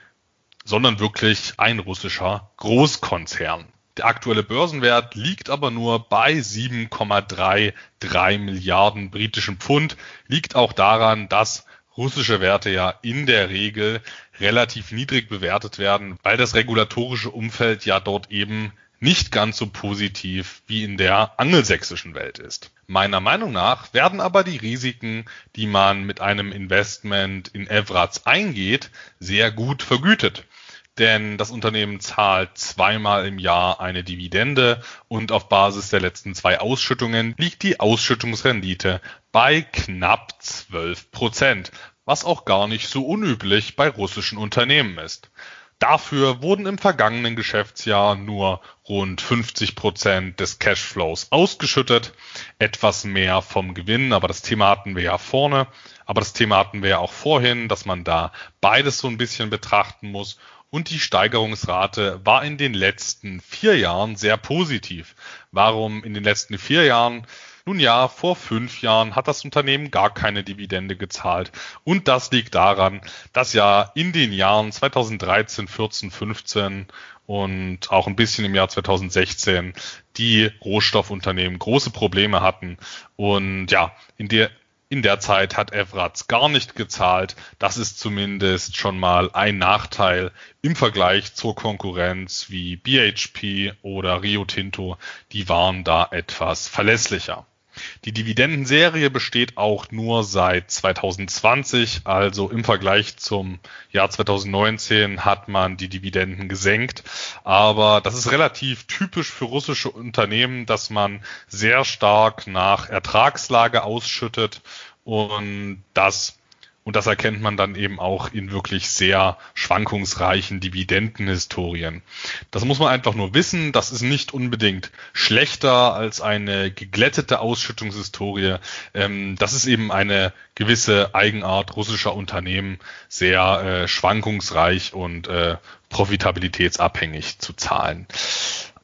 sondern wirklich ein russischer Großkonzern. Der aktuelle Börsenwert liegt aber nur bei 7,33 Milliarden britischen Pfund, liegt auch daran, dass russische Werte ja in der Regel relativ niedrig bewertet werden, weil das regulatorische Umfeld ja dort eben nicht ganz so positiv wie in der angelsächsischen Welt ist. Meiner Meinung nach werden aber die Risiken, die man mit einem Investment in Evraz eingeht, sehr gut vergütet. Denn das Unternehmen zahlt zweimal im Jahr eine Dividende und auf Basis der letzten zwei Ausschüttungen liegt die Ausschüttungsrendite bei knapp 12 Prozent, was auch gar nicht so unüblich bei russischen Unternehmen ist. Dafür wurden im vergangenen Geschäftsjahr nur rund 50 Prozent des Cashflows ausgeschüttet, etwas mehr vom Gewinn, aber das Thema hatten wir ja vorne, aber das Thema hatten wir ja auch vorhin, dass man da beides so ein bisschen betrachten muss und die Steigerungsrate war in den letzten vier Jahren sehr positiv. Warum in den letzten vier Jahren? Nun ja, vor fünf Jahren hat das Unternehmen gar keine Dividende gezahlt. Und das liegt daran, dass ja in den Jahren 2013, 14, 15 und auch ein bisschen im Jahr 2016 die Rohstoffunternehmen große Probleme hatten. Und ja, in der In der Zeit hat Evratz gar nicht gezahlt. Das ist zumindest schon mal ein Nachteil im Vergleich zur Konkurrenz wie BHP oder Rio Tinto. Die waren da etwas verlässlicher. Die Dividendenserie besteht auch nur seit 2020, also im Vergleich zum Jahr 2019 hat man die Dividenden gesenkt. Aber das ist relativ typisch für russische Unternehmen, dass man sehr stark nach Ertragslage ausschüttet und das und das erkennt man dann eben auch in wirklich sehr schwankungsreichen Dividendenhistorien. Das muss man einfach nur wissen. Das ist nicht unbedingt schlechter als eine geglättete Ausschüttungshistorie. Ähm, das ist eben eine gewisse Eigenart russischer Unternehmen, sehr äh, schwankungsreich und äh, profitabilitätsabhängig zu zahlen.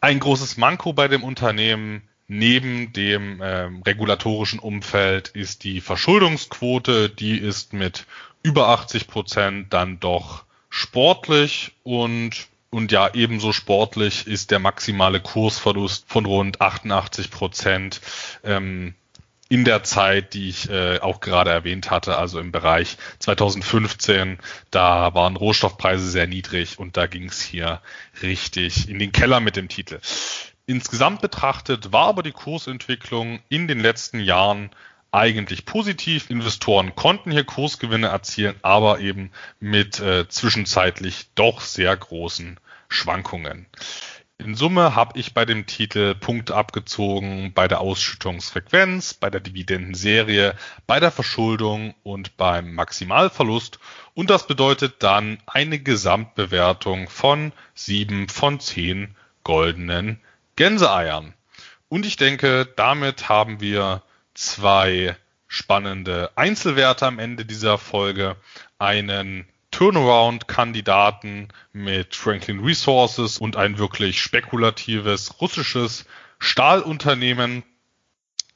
Ein großes Manko bei dem Unternehmen Neben dem ähm, regulatorischen Umfeld ist die Verschuldungsquote, die ist mit über 80 Prozent dann doch sportlich und und ja, ebenso sportlich ist der maximale Kursverlust von rund 88 Prozent ähm, in der Zeit, die ich äh, auch gerade erwähnt hatte, also im Bereich 2015. Da waren Rohstoffpreise sehr niedrig und da ging es hier richtig in den Keller mit dem Titel. Insgesamt betrachtet war aber die Kursentwicklung in den letzten Jahren eigentlich positiv. Investoren konnten hier Kursgewinne erzielen, aber eben mit äh, zwischenzeitlich doch sehr großen Schwankungen. In Summe habe ich bei dem Titel Punkte abgezogen bei der Ausschüttungsfrequenz, bei der Dividendenserie, bei der Verschuldung und beim Maximalverlust. Und das bedeutet dann eine Gesamtbewertung von sieben von zehn goldenen Gänseeiern. Und ich denke, damit haben wir zwei spannende Einzelwerte am Ende dieser Folge. Einen Turnaround-Kandidaten mit Franklin Resources und ein wirklich spekulatives russisches Stahlunternehmen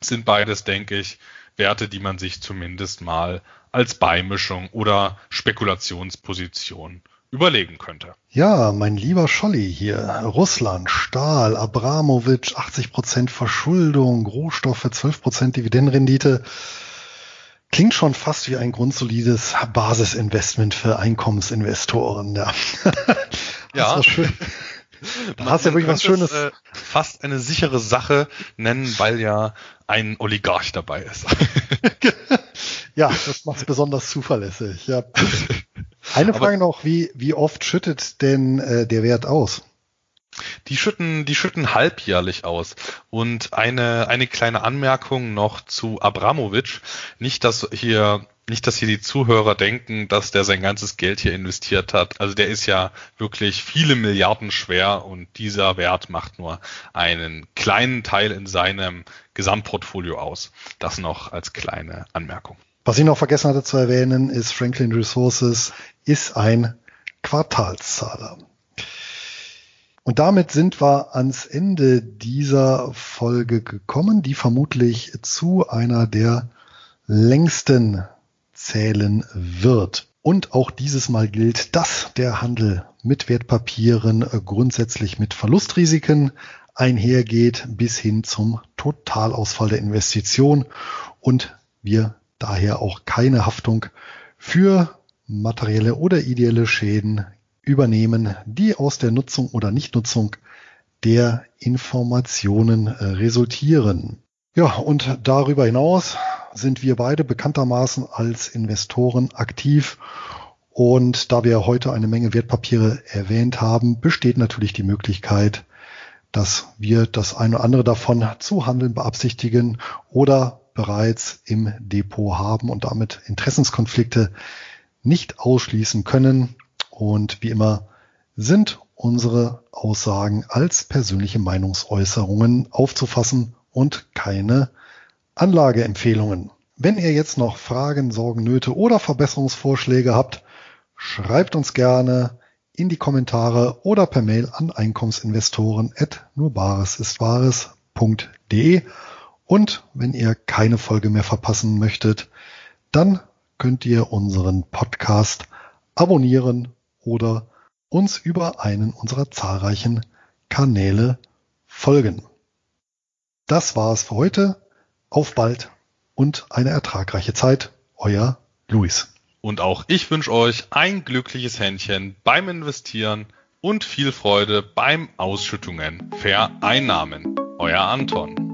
sind beides, denke ich, Werte, die man sich zumindest mal als Beimischung oder Spekulationsposition überlegen könnte. Ja, mein lieber Scholli hier. Russland, Stahl, Abramowitsch, 80% Verschuldung, Rohstoffe, 12% Dividendenrendite. Klingt schon fast wie ein grundsolides Basisinvestment für Einkommensinvestoren. Ja, *laughs* ja. schön. Da hast du ja wirklich was Schönes. Es, äh, fast eine sichere Sache nennen, weil ja ein Oligarch dabei ist. *laughs* ja, das macht es besonders zuverlässig. Ja. Eine Frage Aber, noch, wie, wie oft schüttet denn äh, der Wert aus? Die schütten, die schütten halbjährlich aus. Und eine, eine kleine Anmerkung noch zu Abramowitsch. Nicht, dass hier, nicht, dass hier die Zuhörer denken, dass der sein ganzes Geld hier investiert hat. Also der ist ja wirklich viele Milliarden schwer und dieser Wert macht nur einen kleinen Teil in seinem Gesamtportfolio aus. Das noch als kleine Anmerkung. Was ich noch vergessen hatte zu erwähnen, ist Franklin Resources ist ein Quartalszahler. Und damit sind wir ans Ende dieser Folge gekommen, die vermutlich zu einer der längsten zählen wird. Und auch dieses Mal gilt, dass der Handel mit Wertpapieren grundsätzlich mit Verlustrisiken einhergeht bis hin zum Totalausfall der Investition und wir daher auch keine Haftung für materielle oder ideelle Schäden übernehmen, die aus der Nutzung oder Nichtnutzung der Informationen äh, resultieren. Ja, und darüber hinaus sind wir beide bekanntermaßen als Investoren aktiv. Und da wir heute eine Menge Wertpapiere erwähnt haben, besteht natürlich die Möglichkeit, dass wir das eine oder andere davon zu handeln beabsichtigen oder bereits im Depot haben und damit Interessenskonflikte nicht ausschließen können. Und wie immer sind unsere Aussagen als persönliche Meinungsäußerungen aufzufassen und keine Anlageempfehlungen. Wenn ihr jetzt noch Fragen, Sorgen, Nöte oder Verbesserungsvorschläge habt, schreibt uns gerne in die Kommentare oder per Mail an Einkommensinvestoren at nurbaresistwahres.de und wenn ihr keine Folge mehr verpassen möchtet, dann könnt ihr unseren Podcast abonnieren oder uns über einen unserer zahlreichen Kanäle folgen. Das war's für heute. Auf bald. und eine ertragreiche Zeit. Euer Luis. Und auch ich wünsche euch ein glückliches Händchen beim Investieren und viel Freude beim Ausschüttungen vereinnahmen. Euer Anton.